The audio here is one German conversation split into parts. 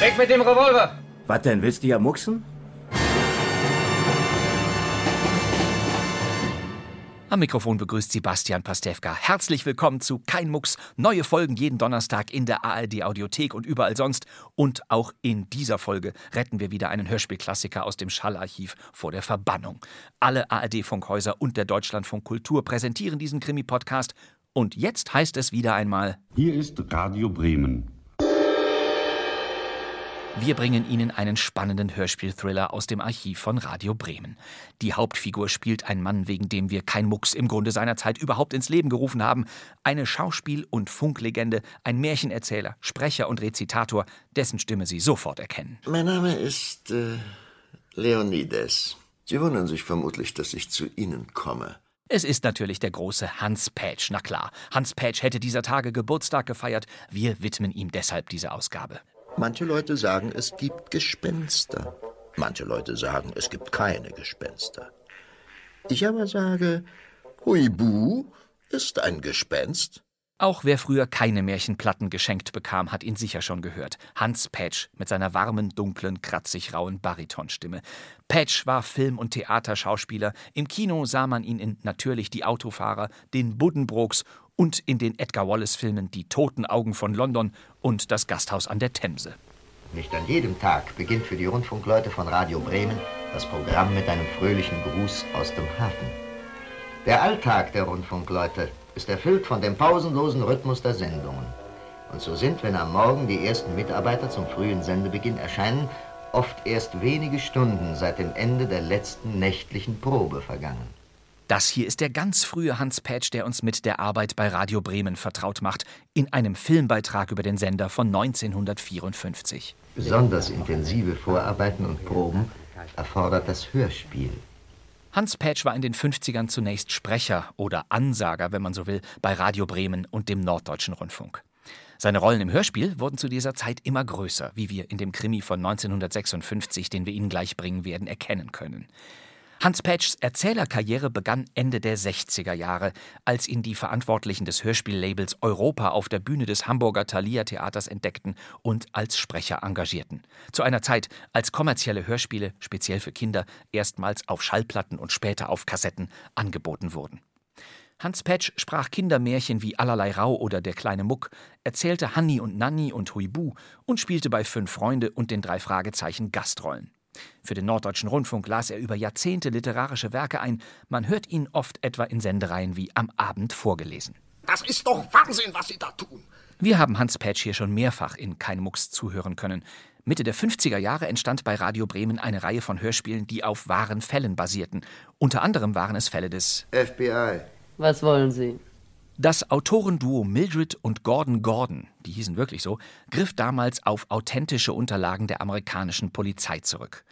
Weg mit dem Revolver! Was denn, willst du ja mucksen? Am Mikrofon begrüßt Sebastian Pastewka. Herzlich willkommen zu Kein Mucks. Neue Folgen jeden Donnerstag in der ARD Audiothek und überall sonst. Und auch in dieser Folge retten wir wieder einen Hörspielklassiker aus dem Schallarchiv vor der Verbannung. Alle ARD-Funkhäuser und der Deutschlandfunk Kultur präsentieren diesen Krimi-Podcast. Und jetzt heißt es wieder einmal: Hier ist Radio Bremen. Wir bringen Ihnen einen spannenden Hörspiel-Thriller aus dem Archiv von Radio Bremen. Die Hauptfigur spielt ein Mann, wegen dem wir kein Mucks im Grunde seiner Zeit überhaupt ins Leben gerufen haben. Eine Schauspiel- und Funklegende, ein Märchenerzähler, Sprecher und Rezitator, dessen Stimme Sie sofort erkennen. Mein Name ist äh, Leonidas. Sie wundern sich vermutlich, dass ich zu Ihnen komme. Es ist natürlich der große Hans Pätsch, na klar. Hans Pätsch hätte dieser Tage Geburtstag gefeiert. Wir widmen ihm deshalb diese Ausgabe. Manche Leute sagen, es gibt Gespenster. Manche Leute sagen, es gibt keine Gespenster. Ich aber sage, Huibu ist ein Gespenst. Auch wer früher keine Märchenplatten geschenkt bekam, hat ihn sicher schon gehört. Hans Patch mit seiner warmen, dunklen, kratzig rauen Baritonstimme. Patch war Film- und Theaterschauspieler. Im Kino sah man ihn in Natürlich die Autofahrer, den Buddenbrooks und in den Edgar Wallace-Filmen Die Toten Augen von London und Das Gasthaus an der Themse. Nicht an jedem Tag beginnt für die Rundfunkleute von Radio Bremen das Programm mit einem fröhlichen Gruß aus dem Hafen. Der Alltag der Rundfunkleute ist erfüllt von dem pausenlosen Rhythmus der Sendungen. Und so sind, wenn am Morgen die ersten Mitarbeiter zum frühen Sendebeginn erscheinen, oft erst wenige Stunden seit dem Ende der letzten nächtlichen Probe vergangen. Das hier ist der ganz frühe Hans Patch, der uns mit der Arbeit bei Radio Bremen vertraut macht, in einem Filmbeitrag über den Sender von 1954. Besonders intensive Vorarbeiten und Proben erfordert das Hörspiel. Hans Patch war in den 50ern zunächst Sprecher oder Ansager, wenn man so will, bei Radio Bremen und dem Norddeutschen Rundfunk. Seine Rollen im Hörspiel wurden zu dieser Zeit immer größer, wie wir in dem Krimi von 1956, den wir Ihnen gleich bringen werden, erkennen können. Hans Patchs Erzählerkarriere begann Ende der 60er Jahre, als ihn die Verantwortlichen des Hörspiellabels Europa auf der Bühne des Hamburger Thalia Theaters entdeckten und als Sprecher engagierten. Zu einer Zeit, als kommerzielle Hörspiele, speziell für Kinder, erstmals auf Schallplatten und später auf Kassetten angeboten wurden. Hans Patch sprach Kindermärchen wie Allerlei Rau oder Der kleine Muck, erzählte Hanni und Nanni und Huibu und spielte bei Fünf Freunde und den drei Fragezeichen Gastrollen. Für den Norddeutschen Rundfunk las er über Jahrzehnte literarische Werke ein. Man hört ihn oft etwa in Sendereien wie Am Abend vorgelesen. Das ist doch Wahnsinn, was Sie da tun. Wir haben Hans Patch hier schon mehrfach in Kein Mucks zuhören können. Mitte der 50er Jahre entstand bei Radio Bremen eine Reihe von Hörspielen, die auf wahren Fällen basierten. Unter anderem waren es Fälle des FBI. Was wollen Sie? Das Autorenduo Mildred und Gordon Gordon, die hießen wirklich so, griff damals auf authentische Unterlagen der amerikanischen Polizei zurück.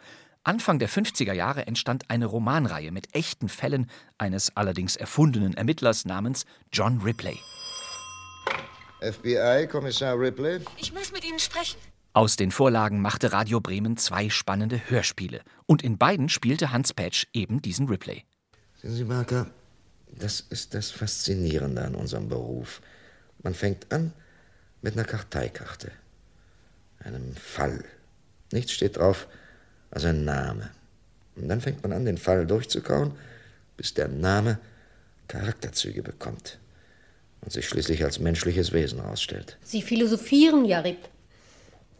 Anfang der 50er Jahre entstand eine Romanreihe mit echten Fällen eines allerdings erfundenen Ermittlers namens John Ripley. FBI, Kommissar Ripley. Ich muss mit Ihnen sprechen. Aus den Vorlagen machte Radio Bremen zwei spannende Hörspiele. Und in beiden spielte Hans Patch eben diesen Ripley. Sehen Sie, Marker, das ist das Faszinierende an unserem Beruf. Man fängt an mit einer Karteikarte, einem Fall. Nichts steht drauf als ein Name. Und dann fängt man an, den Fall durchzukauen, bis der Name Charakterzüge bekommt und sich schließlich als menschliches Wesen herausstellt. Sie philosophieren, ja, Rip.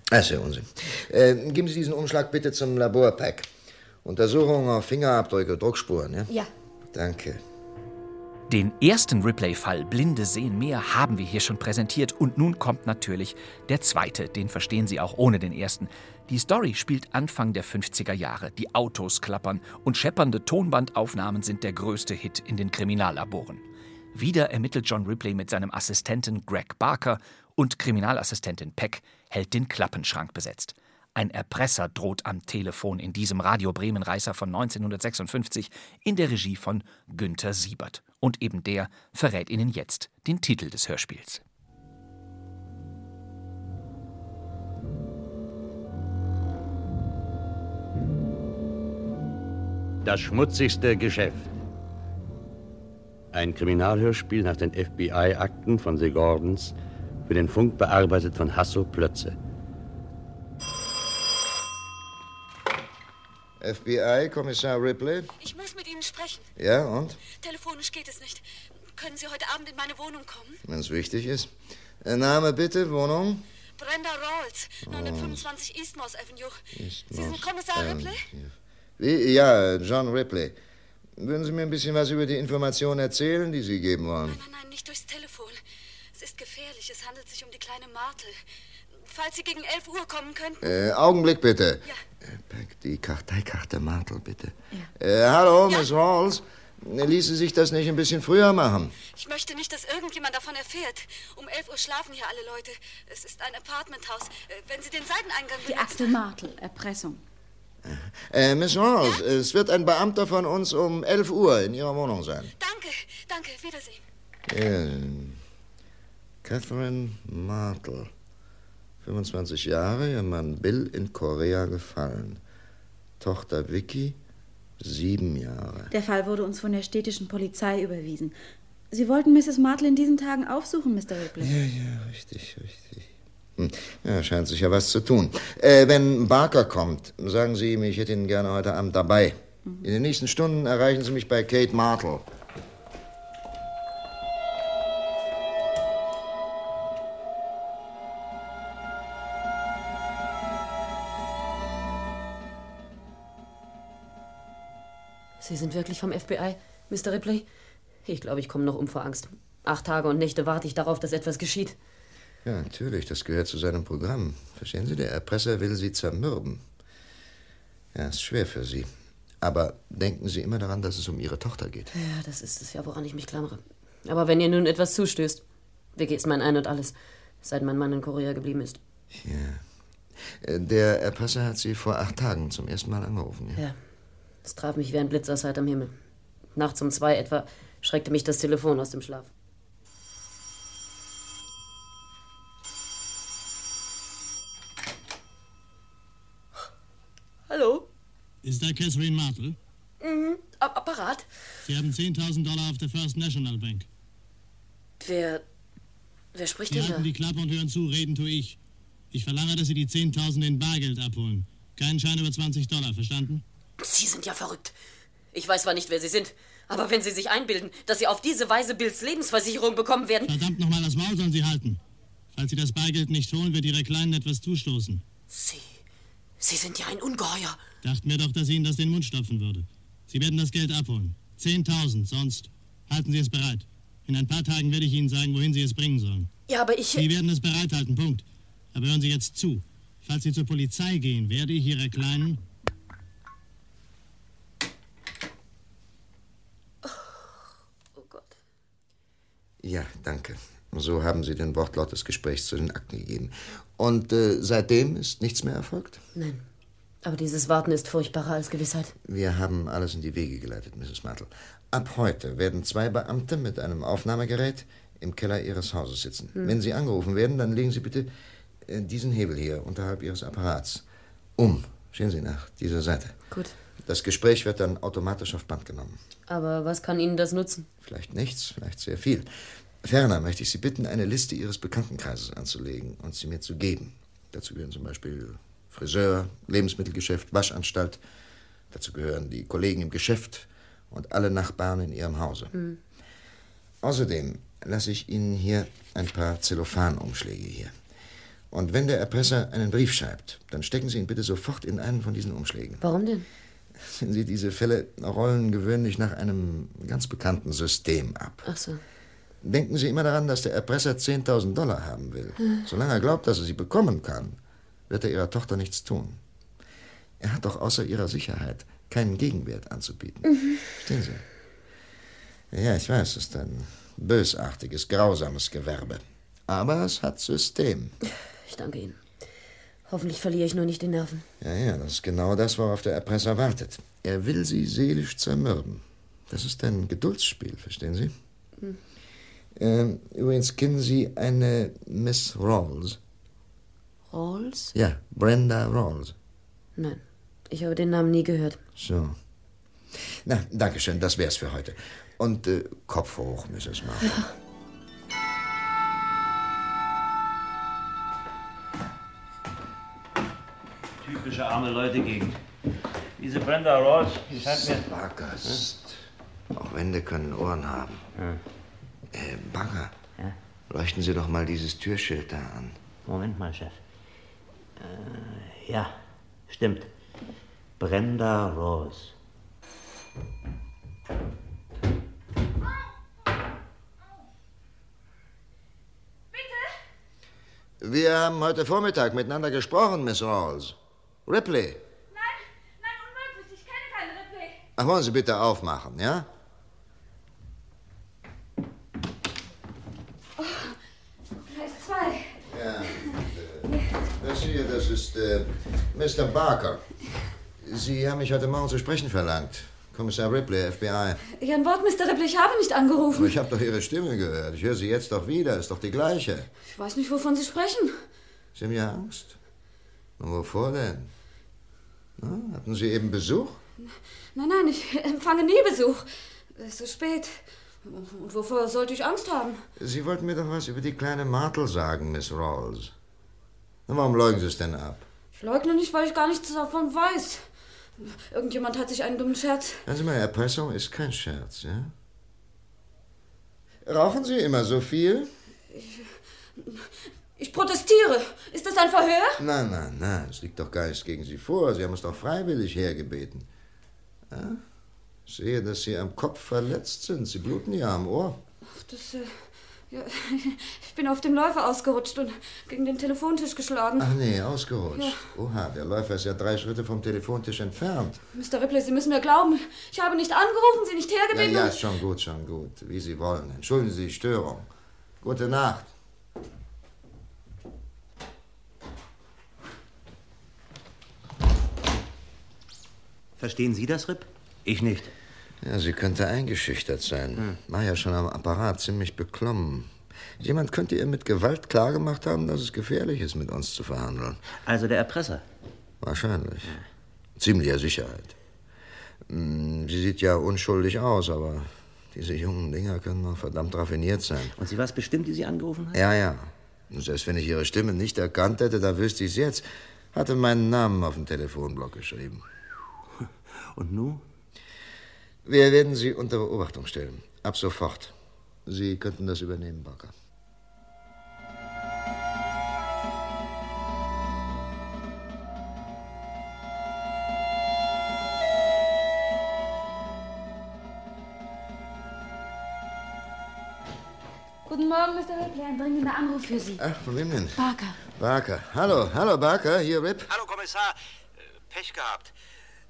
Das ist ja Unsinn. Äh, geben Sie diesen Umschlag bitte zum Laborpack. Untersuchung auf Fingerabdrücke, Druckspuren, ja? Ja. Danke. Den ersten Ripley-Fall Blinde sehen mehr haben wir hier schon präsentiert und nun kommt natürlich der zweite, den verstehen Sie auch ohne den ersten. Die Story spielt Anfang der 50er Jahre. Die Autos klappern und scheppernde Tonbandaufnahmen sind der größte Hit in den Kriminallaboren. Wieder ermittelt John Ripley mit seinem Assistenten Greg Barker Und Kriminalassistentin Peck hält den Klappenschrank besetzt. Ein Erpresser droht am Telefon in diesem Radio Bremen Reißer von 1956 in der Regie von Günther Siebert. Und eben der verrät Ihnen jetzt den Titel des Hörspiels. Das schmutzigste Geschäft. Ein Kriminalhörspiel nach den FBI-Akten von The Gordons, für den Funk bearbeitet von Hasso Plötze. FBI, Kommissar Ripley? Ich muss Ihnen sprechen. Ja, und? Telefonisch geht es nicht. Können Sie heute Abend in meine Wohnung kommen? Wenn es wichtig ist. Äh, Name bitte, Wohnung? Brenda Rawls, 925 Eastmoss Avenue. Eastmoss Sie sind Kommissar Ripley? Wie? Ja, John Ripley. Würden Sie mir ein bisschen was über die Informationen erzählen, die Sie geben wollen? Nein, nein, nicht durchs Telefon. Es ist gefährlich. Es handelt sich um die kleine Martel. Falls Sie gegen 11 Uhr kommen könnten. Äh, Augenblick bitte. Ja. Äh, Pack die Karteikarte Martel, bitte. Äh, hallo, Miss Rawls. Ließe sich das nicht ein bisschen früher machen? Ich möchte nicht, dass irgendjemand davon erfährt. Um 11 Uhr schlafen hier alle Leute. Es ist ein Apartmenthaus. Äh, Wenn Sie den Seiteneingang Die Akte Martel, Erpressung. Äh, Miss Rawls, es wird ein Beamter von uns um 11 Uhr in Ihrer Wohnung sein. Danke, danke. Wiedersehen. Ja. Catherine Martel. 25 Jahre, ihr Mann Bill in Korea gefallen. Tochter Vicky, sieben Jahre. Der Fall wurde uns von der städtischen Polizei überwiesen. Sie wollten Mrs. Martel in diesen Tagen aufsuchen, Mr. Ripley. Ja, ja, richtig, richtig. Hm. Ja, scheint sich ja was zu tun. Äh, wenn Barker kommt, sagen Sie ihm, ich hätte ihn gerne heute Abend dabei. In den nächsten Stunden erreichen Sie mich bei Kate Martel. Sie sind wirklich vom FBI, Mr. Ripley? Ich glaube, ich komme noch um vor Angst. Acht Tage und Nächte warte ich darauf, dass etwas geschieht. Ja, natürlich, das gehört zu seinem Programm. Verstehen Sie, der Erpresser will Sie zermürben. Ja, ist schwer für Sie. Aber denken Sie immer daran, dass es um Ihre Tochter geht. Ja, das ist es ja, woran ich mich klammere. Aber wenn ihr nun etwas zustößt, Vicky ist mein Ein und Alles, seit mein Mann in Korea geblieben ist. Ja. Äh, Der Erpresser hat Sie vor acht Tagen zum ersten Mal angerufen. Ja? Ja, es traf mich wie ein Blitz aus heiterem Himmel. Nachts um zwei etwa schreckte mich das Telefon aus dem Schlaf. Hallo? Ist da Catherine Martel? Mhm, Ap- Apparat. Sie haben 10.000 Dollar auf der First National Bank. Wer. Wer spricht Sie denn da? halten die Klappe und hören zu, reden tue ich. Ich verlange, dass Sie die 10.000 in Bargeld abholen. Keinen Schein über 20 Dollar, verstanden? Sie sind ja verrückt. Ich weiß zwar nicht, wer Sie sind, aber wenn Sie sich einbilden, dass Sie auf diese Weise Bills Lebensversicherung bekommen werden. Verdammt nochmal, das Maul sollen Sie halten. Falls Sie das Bargeld nicht holen, wird Ihre Kleinen etwas zustoßen. Sie. Sie sind ja ein Ungeheuer. Dachten mir doch, dass Ihnen das den Mund stopfen würde. Sie werden das Geld abholen. 10.000, sonst halten Sie es bereit. In ein paar Tagen werde ich Ihnen sagen, wohin Sie es bringen sollen. Ja, aber ich. Sie werden es bereithalten, Punkt. Aber hören Sie jetzt zu. Falls Sie zur Polizei gehen, werde ich Ihre Kleinen... Oh Gott. Ja, danke. So haben Sie den Wortlaut des Gesprächs zu den Akten gegeben. Und äh, seitdem ist nichts mehr erfolgt? Nein. Aber dieses Warten ist furchtbarer als Gewissheit. Wir haben alles in die Wege geleitet, Mrs. Martel. Ab heute werden zwei Beamte mit einem Aufnahmegerät im Keller Ihres Hauses sitzen. Hm. Wenn Sie angerufen werden, dann legen Sie bitte äh, diesen Hebel hier unterhalb Ihres Apparats um. Stehen Sie nach dieser Seite. Gut. Das Gespräch wird dann automatisch auf Band genommen. Aber was kann Ihnen das nutzen? Vielleicht nichts, vielleicht sehr viel. Ferner möchte ich Sie bitten, eine Liste Ihres Bekanntenkreises anzulegen und sie mir zu geben. Dazu gehören zum Beispiel Friseur, Lebensmittelgeschäft, Waschanstalt. Dazu gehören die Kollegen im Geschäft und alle Nachbarn in Ihrem Hause. Hm. Außerdem lasse ich Ihnen hier ein paar Zellophanumschläge hier. Und wenn der Erpresser einen Brief schreibt, dann stecken Sie ihn bitte sofort in einen von diesen Umschlägen. Warum denn? Sehen Sie, diese Fälle rollen gewöhnlich nach einem ganz bekannten System ab. Ach so. Denken Sie immer daran, dass der Erpresser 10.000 Dollar haben will. Hm. Solange er glaubt, dass er sie bekommen kann, wird er Ihrer Tochter nichts tun. Er hat doch außer Ihrer Sicherheit keinen Gegenwert anzubieten. Mhm. Verstehen Sie? Ja, ich weiß, es ist ein bösartiges, grausames Gewerbe. Aber es hat System. Ich danke Ihnen. Hoffentlich verliere ich nur nicht die Nerven. Ja, ja, das ist genau das, worauf der Erpresser wartet. Er will Sie seelisch zermürben. Das ist ein Geduldsspiel, verstehen Sie? Hm. Ähm, übrigens, kennen Sie eine Miss Rawls? Rawls? Ja, Brenda Rawls. Nein, ich habe den Namen nie gehört. So. Na, danke schön, das wär's für heute. Und äh, Kopf hoch, Mrs. Marple. Typische arme Leute-Gegend. Diese Brenda Rawls, die scheint mir... Baggast. Auch Wände können Ohren haben. Äh, Bagger. Ja? Leuchten Sie doch mal dieses Türschild da an. Moment mal, Chef. Äh, ja, stimmt. Brenda Rawls. Wir haben heute Vormittag miteinander gesprochen, Miss Rawls. Ripley. Nein, nein, unmöglich. Ich kenne keinen Ripley. Ach, wollen Sie bitte aufmachen, ja? Gleich zwei. Ja. Das hier, das ist äh, Mr. Barker. Sie haben mich heute Morgen zu sprechen verlangt. Kommissar Ripley, FBI. Ihren Wort, Mr. Ripley, ich habe nicht Aber angerufen. ich habe doch Ihre Stimme gehört. Ich höre sie jetzt doch wieder. Ist doch die gleiche. Ich weiß nicht, wovon Sie sprechen. Sie haben ja Angst. Und wovor denn? Na, hatten Sie eben Besuch? Nein, nein, ich empfange nie Besuch. Es ist spät. Und wovor sollte ich Angst haben? Sie wollten mir doch was über die kleine Martel sagen, Miss Rawls. Na, warum leugnen Sie es denn ab? Ich leugne nicht, weil ich gar nichts davon weiß. Irgendjemand hat sich einen dummen Scherz. Sie mal, Erpressung ist kein Scherz, ja? Rauchen Sie immer so viel? Ich protestiere. Ist das ein Verhör? Nein, nein, nein, es liegt doch gar nichts gegen Sie vor. Sie haben es doch freiwillig hergebeten. Ja? Ich sehe, dass Sie am Kopf verletzt sind. Sie bluten ja am Ohr. Ach, das, äh, ja, ich bin auf dem Läufer ausgerutscht und gegen den Telefontisch geschlagen. Ach nee, ausgerutscht. Ja. Oha, der Läufer ist ja drei Schritte vom Telefontisch entfernt. Mr. Ripley, Sie müssen mir glauben. Ich habe nicht angerufen, Sie nicht Ja, hergebeten. ja, und- ist schon gut, schon gut. Wie Sie wollen. Entschuldigen Sie die Störung. Gute Nacht. Verstehen Sie das, Rip? Ich nicht. Ja, sie könnte eingeschüchtert sein. War ja schon am Apparat ziemlich beklommen. Jemand könnte ihr mit Gewalt klargemacht haben, dass es gefährlich ist, mit uns zu verhandeln. Also der Erpresser? Wahrscheinlich. Ziemlicher Sicherheit. Hm, Sie sieht ja unschuldig aus, aber diese jungen Dinger können noch verdammt raffiniert sein. Und sie war es bestimmt, die Sie angerufen hat? Ja, ja. Und selbst wenn ich ihre Stimme nicht erkannt hätte, da wüsste ich es jetzt. Hatte meinen Namen auf dem Telefonblock geschrieben. Und nun? Wir werden Sie unter Beobachtung stellen. Ab sofort. Sie könnten das übernehmen, Barker. Guten Morgen, Mr. Ripley. Ein dringender Anruf für Sie. Ach, von wem denn? Barker. Barker. Hallo, hallo, Barker. Hier, Rip. Hallo, Kommissar. Äh, Pech gehabt.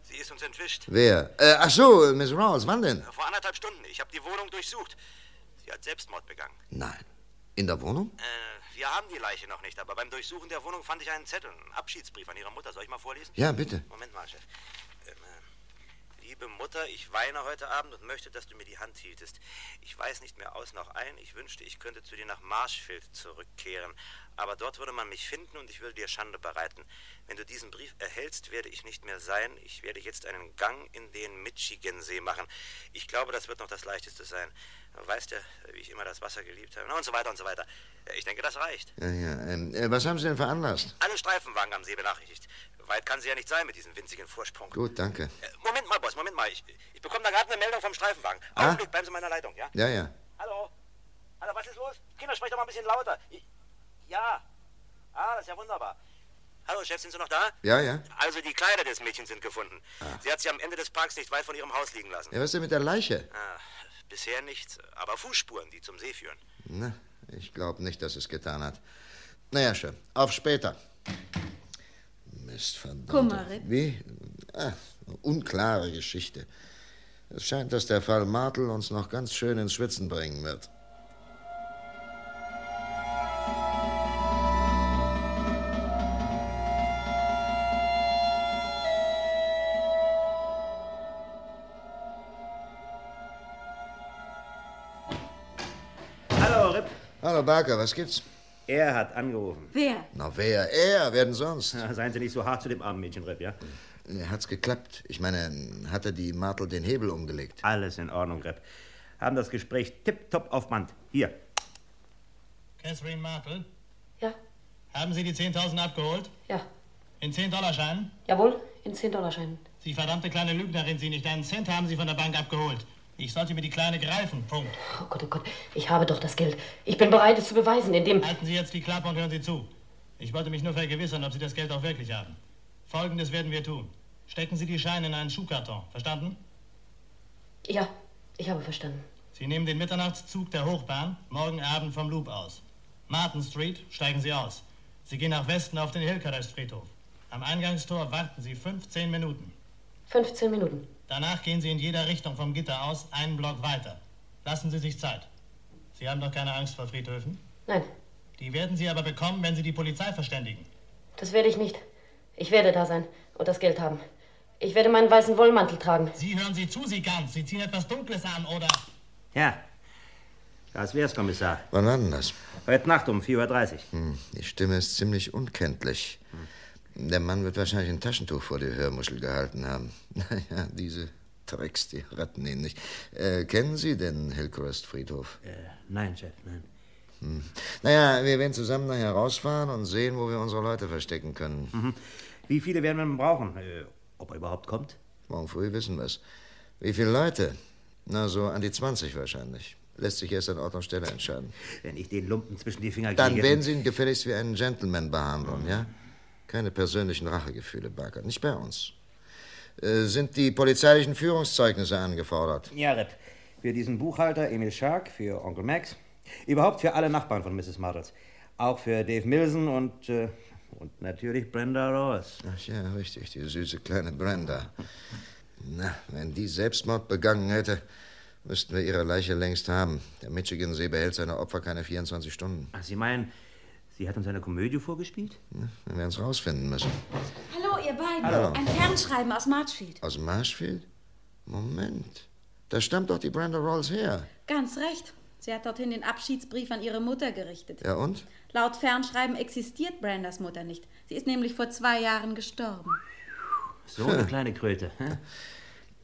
Sie ist uns entwischt. Wer? Äh, ach so, Miss Rawls. Wann denn? Vor anderthalb Stunden. Ich habe die Wohnung durchsucht. Sie hat Selbstmord begangen. Nein. In der Wohnung? Äh, wir haben die Leiche noch nicht, aber beim Durchsuchen der Wohnung fand ich einen Zettel, einen Abschiedsbrief an Ihrer Mutter. Soll ich mal vorlesen? Ja, bitte. Moment mal, Chef. Liebe Mutter, ich weine heute Abend und möchte, dass du mir die Hand hieltest. Ich weiß nicht mehr aus noch ein. Ich wünschte, ich könnte zu dir nach Marshfield zurückkehren. Aber dort würde man mich finden und ich würde dir Schande bereiten. Wenn du diesen Brief erhältst, werde ich nicht mehr sein. Ich werde jetzt einen Gang in den Michigansee machen. Ich glaube, das wird noch das Leichteste sein. Weißt ja, wie ich immer das Wasser geliebt habe. Und so weiter und so weiter. Ich denke, das reicht. Ja, ja. Ähm, äh, was haben Sie denn veranlasst? Alle Streifenwagen am See benachrichtigt. Weit kann sie ja nicht sein mit diesem winzigen Vorsprung. Gut, danke. Äh, Moment mal, Boss, Moment mal. Ich, ich bekomme da gerade eine Meldung vom Streifenwagen. Ah? Augenblick, bleiben Sie in meiner Leitung, ja? Ja, ja. Hallo? Hallo, was ist los? Kinder, sprecht doch mal ein bisschen lauter. Ich, ja. Ah, das ist ja wunderbar. Hallo, Chef, sind Sie noch da? Ja, ja. Also, die Kleider des Mädchens sind gefunden. Sie hat sie am Ende des Parks nicht weit von ihrem Haus liegen lassen. Ja, was ist denn mit der Leiche? Ah, bisher nichts, aber Fußspuren, die zum See führen. Na, ich glaube nicht, dass es getan hat. Naja, schön. Auf später. Mist, verdammt. Kummer, Rip. Wie? Ah, unklare Geschichte. Es scheint, dass der Fall Martel uns noch ganz schön ins Schwitzen bringen wird. Hallo, Rip. Hallo, Barker, was gibt's? Er hat angerufen. Wer? Na, wer? Er, wer denn sonst? Seien Sie nicht so hart zu dem armen Mädchen, Rip, ja? Hat's geklappt? Ich meine, hat er die Martel den Hebel umgelegt? Alles in Ordnung, Rep. Haben das Gespräch tipptopp auf Band. Hier. Catherine Marple? Ja. Haben Sie die 10.000 abgeholt? Ja. In 10-Dollar-Scheinen? Jawohl, in 10-Dollar-Scheinen. Sie verdammte kleine Lügnerin, Sie nicht einen Cent haben Sie von der Bank abgeholt. Ich sollte mir die Kleine greifen, Punkt. Oh Gott, oh Gott, ich habe doch das Geld. Ich bin bereit, es zu beweisen, indem... Halten Sie jetzt die Klappe und hören Sie zu. Ich wollte mich nur vergewissern, ob Sie das Geld auch wirklich haben. Folgendes werden wir tun. Stecken Sie die Scheine in einen Schuhkarton. Verstanden? Ja, ich habe verstanden. Sie nehmen den Mitternachtszug der Hochbahn morgen Abend vom Loop aus. Martin Street steigen Sie aus. Sie gehen nach Westen auf den Hillcrest Friedhof. Am Eingangstor warten Sie 15 Minuten. 15 Minuten. Danach gehen Sie in jeder Richtung vom Gitter aus einen Block weiter. Lassen Sie sich Zeit. Sie haben doch keine Angst vor Friedhöfen? Nein, Die werden Sie aber bekommen, wenn Sie die Polizei verständigen. das werde ich nicht. Ich werde da sein und das Geld haben. Ich werde meinen weißen Wollmantel tragen. Sie hören Sie zu, Sie ganz. Sie ziehen etwas Dunkles an, oder? Ja. Das wär's, Kommissar. Wann war denn das? Heute Nacht um 4.30 Uhr. Hm, die Stimme ist ziemlich unkenntlich. Der Mann wird wahrscheinlich ein Taschentuch vor die Hörmuschel gehalten haben. Naja, diese Drecks, die retten ihn nicht. Äh, kennen Sie den Hillcrest Friedhof? Äh, nein, Chef, nein. Hm. Naja, wir werden zusammen nachher rausfahren und sehen, wo wir unsere Leute verstecken können. Mhm. Wie viele werden wir brauchen? Ob er überhaupt kommt? Morgen früh wissen wir's. Wie viele Leute? Na, so an die 20 wahrscheinlich. Lässt sich erst an Ort und Stelle entscheiden. Wenn ich den Lumpen zwischen die Finger Dann kriege... werden Sie ihn gefälligst wie einen Gentleman behandeln, ja? Keine persönlichen Rachegefühle, Barker. Nicht bei uns. Äh, sind die polizeilichen Führungszeugnisse angefordert? Ja, Rep. Für diesen Buchhalter Emil Schark, für Onkel Max. Überhaupt für alle Nachbarn von Mrs. Martles. Auch für Dave Milson und, äh, und natürlich Brenda Ross. Ach ja, richtig, die süße kleine Brenda. Na, wenn die Selbstmord begangen hätte, müssten wir ihre Leiche längst haben. Der Michigan-See behält seine Opfer keine 24 Stunden. Ach, Sie meinen, sie hat uns eine Komödie vorgespielt? Ja, wir werden es rausfinden müssen. Hallo, ihr beiden. Hallo. Ein Fernschreiben aus Marchfield. Aus Marshfield? Moment. Da stammt doch die Brenda Rolls her. Ganz recht. Sie hat dorthin den Abschiedsbrief an ihre Mutter gerichtet. Ja und? Laut Fernschreiben existiert Brandas Mutter nicht. Sie ist nämlich vor zwei Jahren gestorben. So eine kleine Kröte. hä?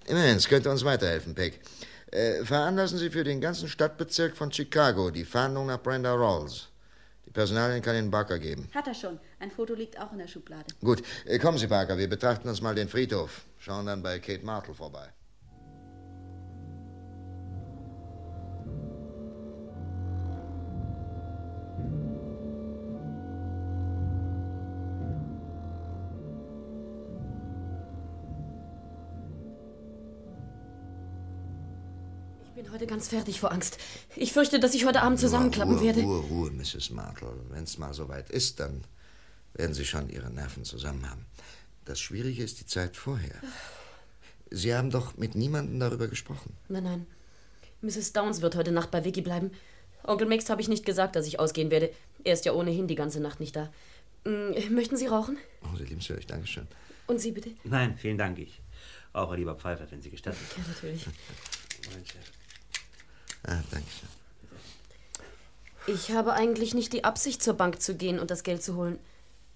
Immerhin, es könnte uns weiterhelfen, Peck. Äh, veranlassen Sie für den ganzen Stadtbezirk von Chicago die Fahndung nach Brenda Rolls. Die Personalien kann Ihnen Barker geben. Hat er schon. Ein Foto liegt auch in der Schublade. Gut, äh, kommen Sie, Barker, wir betrachten uns mal den Friedhof. Schauen dann bei Kate Martle vorbei. Heute ganz fertig vor Angst. Ich fürchte, dass ich heute Abend zusammenklappen Ruhe, werde. Ruhe, Ruhe, Mrs. Martle. Wenn es mal soweit ist, dann werden Sie schon Ihre Nerven zusammen haben. Das Schwierige ist die Zeit vorher. Sie haben doch mit niemandem darüber gesprochen. Nein, nein. Mrs. Downs wird heute Nacht bei Vicky bleiben. Onkel Max habe ich nicht gesagt, dass ich ausgehen werde. Er ist ja ohnehin die ganze Nacht nicht da. Mm, Möchten Sie rauchen? Oh, Sie liebenswürdig, Dankeschön. Und Sie bitte? Nein, vielen Dank. Ich rauche lieber Pfeife, wenn Sie gestatten. Ja, natürlich. Mein Chef. Ah, Dankeschön. Ich habe eigentlich nicht die Absicht, zur Bank zu gehen und das Geld zu holen.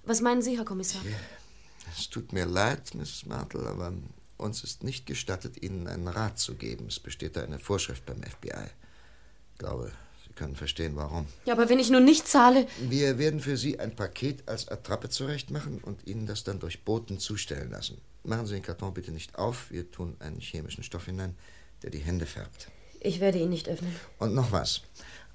Was meinen Sie, Herr Kommissar? Es tut mir leid, Mrs. Martle, aber uns ist nicht gestattet, Ihnen einen Rat zu geben. Es besteht da eine Vorschrift beim FBI. Ich glaube, Sie können verstehen, warum. Ja, aber wenn ich nun nicht zahle. Wir werden für Sie ein Paket als Attrappe zurechtmachen und Ihnen das dann durch Boten zustellen lassen. Machen Sie den Karton bitte nicht auf. Wir tun einen chemischen Stoff hinein, der die Hände färbt. Ich werde ihn nicht öffnen. Und noch was.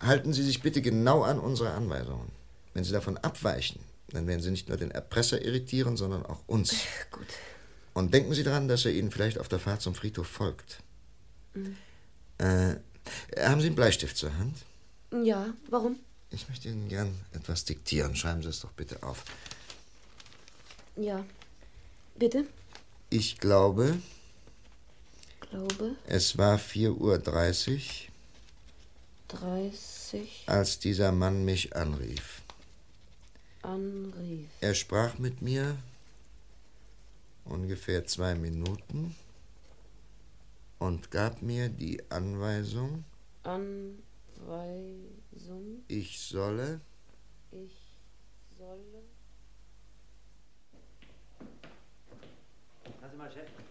Halten Sie sich bitte genau an unsere Anweisungen. Wenn Sie davon abweichen, dann werden Sie nicht nur den Erpresser irritieren, sondern auch uns. Gut. Und denken Sie daran, dass er Ihnen vielleicht auf der Fahrt zum Friedhof folgt. Mhm. Äh, haben Sie einen Bleistift zur Hand? Ja, warum? Ich möchte Ihnen gern etwas diktieren. Schreiben Sie es doch bitte auf. Ja. Bitte? Ich glaube, Glaube es war 4.30 Uhr, 30 als dieser Mann mich anrief. anrief. Er sprach mit mir ungefähr zwei Minuten und gab mir die Anweisung, Anweisung. Weisung. Ich solle. Ich solle. Sie mal, Chef.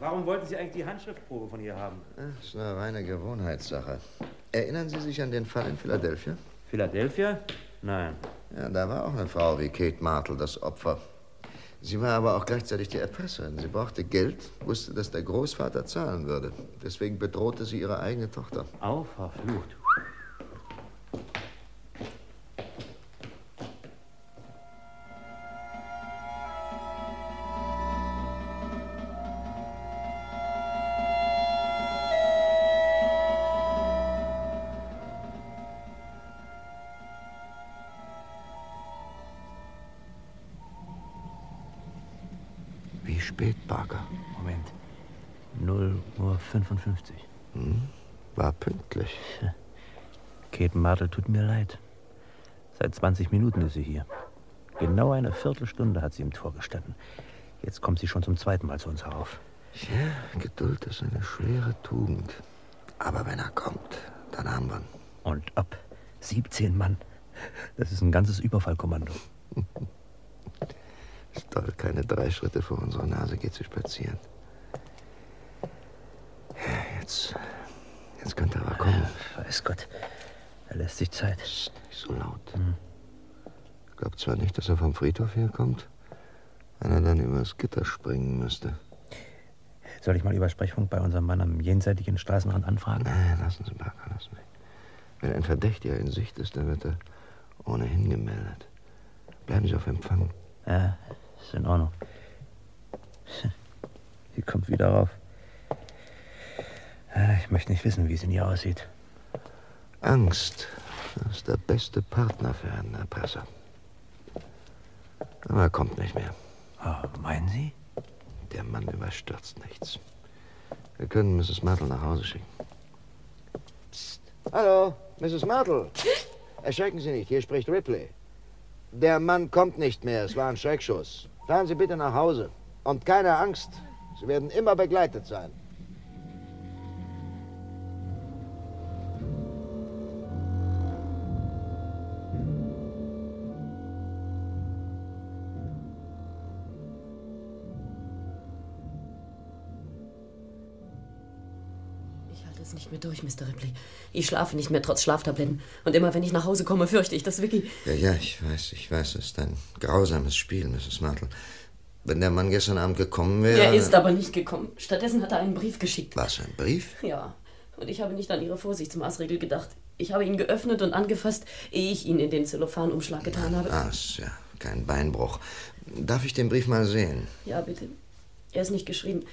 Warum wollten Sie eigentlich die Handschriftprobe von ihr haben? Das ist eine reine Gewohnheitssache. Erinnern Sie sich an den Fall in Philadelphia? Philadelphia? Nein. Ja, da war auch eine Frau wie Kate Martle das Opfer. Sie war aber auch gleichzeitig die Erpresserin. Sie brauchte Geld, wusste, dass der Großvater zahlen würde. Deswegen bedrohte sie ihre eigene Tochter. Au, verflucht. Spät, Barker? Moment. 0 Uhr 55. Hm, war pünktlich. Kate Martel tut mir leid. Seit 20 Minuten ist sie hier. Genau eine Viertelstunde hat sie im Tor gestanden. Jetzt kommt sie schon zum zweiten Mal zu uns herauf. Ja, Geduld ist eine schwere Tugend. Aber wenn er kommt, dann haben wir ihn. Und ab 17 Mann. Das ist ein ganzes Überfallkommando. Toll, keine drei Schritte vor unserer Nase geht sie spazieren. Ja, jetzt. Jetzt könnte er aber kommen. Weiß Gott. Er lässt sich Zeit. Psst, nicht so laut. Ich glaube zwar nicht, dass er vom Friedhof herkommt, wenn er dann übers Gitter springen müsste. Soll ich mal über Sprechfunk bei unserem Mann am jenseitigen Straßenrand anfragen? Nein, lassen Sie, Barker, lassen Sie. Wenn ein Verdächtiger in Sicht ist, dann wird er ohnehin gemeldet. Bleiben Sie auf Empfang. Ja, ist in Ordnung. Sie kommt wieder rauf. Ja, Ich möchte nicht wissen, wie es in ihr aussieht. Angst ist der beste Partner für einen Erpresser. Aber er kommt nicht mehr. Ah, meinen Sie? Der Mann überstürzt nichts. Wir können Mrs. Martle nach Hause schicken. Psst. Hallo, Mrs. Martle. Erschrecken Sie nicht, hier spricht Ripley. Der Mann kommt nicht mehr, es war ein Schreckschuss. Fahren Sie bitte nach Hause. Und keine Angst, Sie werden immer begleitet sein. Durch, Mr. Ripley. Ich schlafe nicht mehr trotz Schlaftabletten. Und immer wenn ich nach Hause komme, fürchte ich, dass Vicky. Ja, ja, ich weiß, ich weiß, es ist ein grausames Spiel, Mrs. Martle. Wenn der Mann gestern Abend gekommen wäre... Er ist aber nicht gekommen. Stattdessen hat er einen Brief geschickt. Was, ein Brief? Ja. Und ich habe nicht an Ihre Vorsichtsmaßregel gedacht. Ich habe ihn geöffnet und angefasst, ehe ich ihn in den Zellophanumschlag getan habe. Ah, ist ja kein Beinbruch. Darf ich den Brief mal sehen? Ja, bitte. Er ist nicht geschrieben.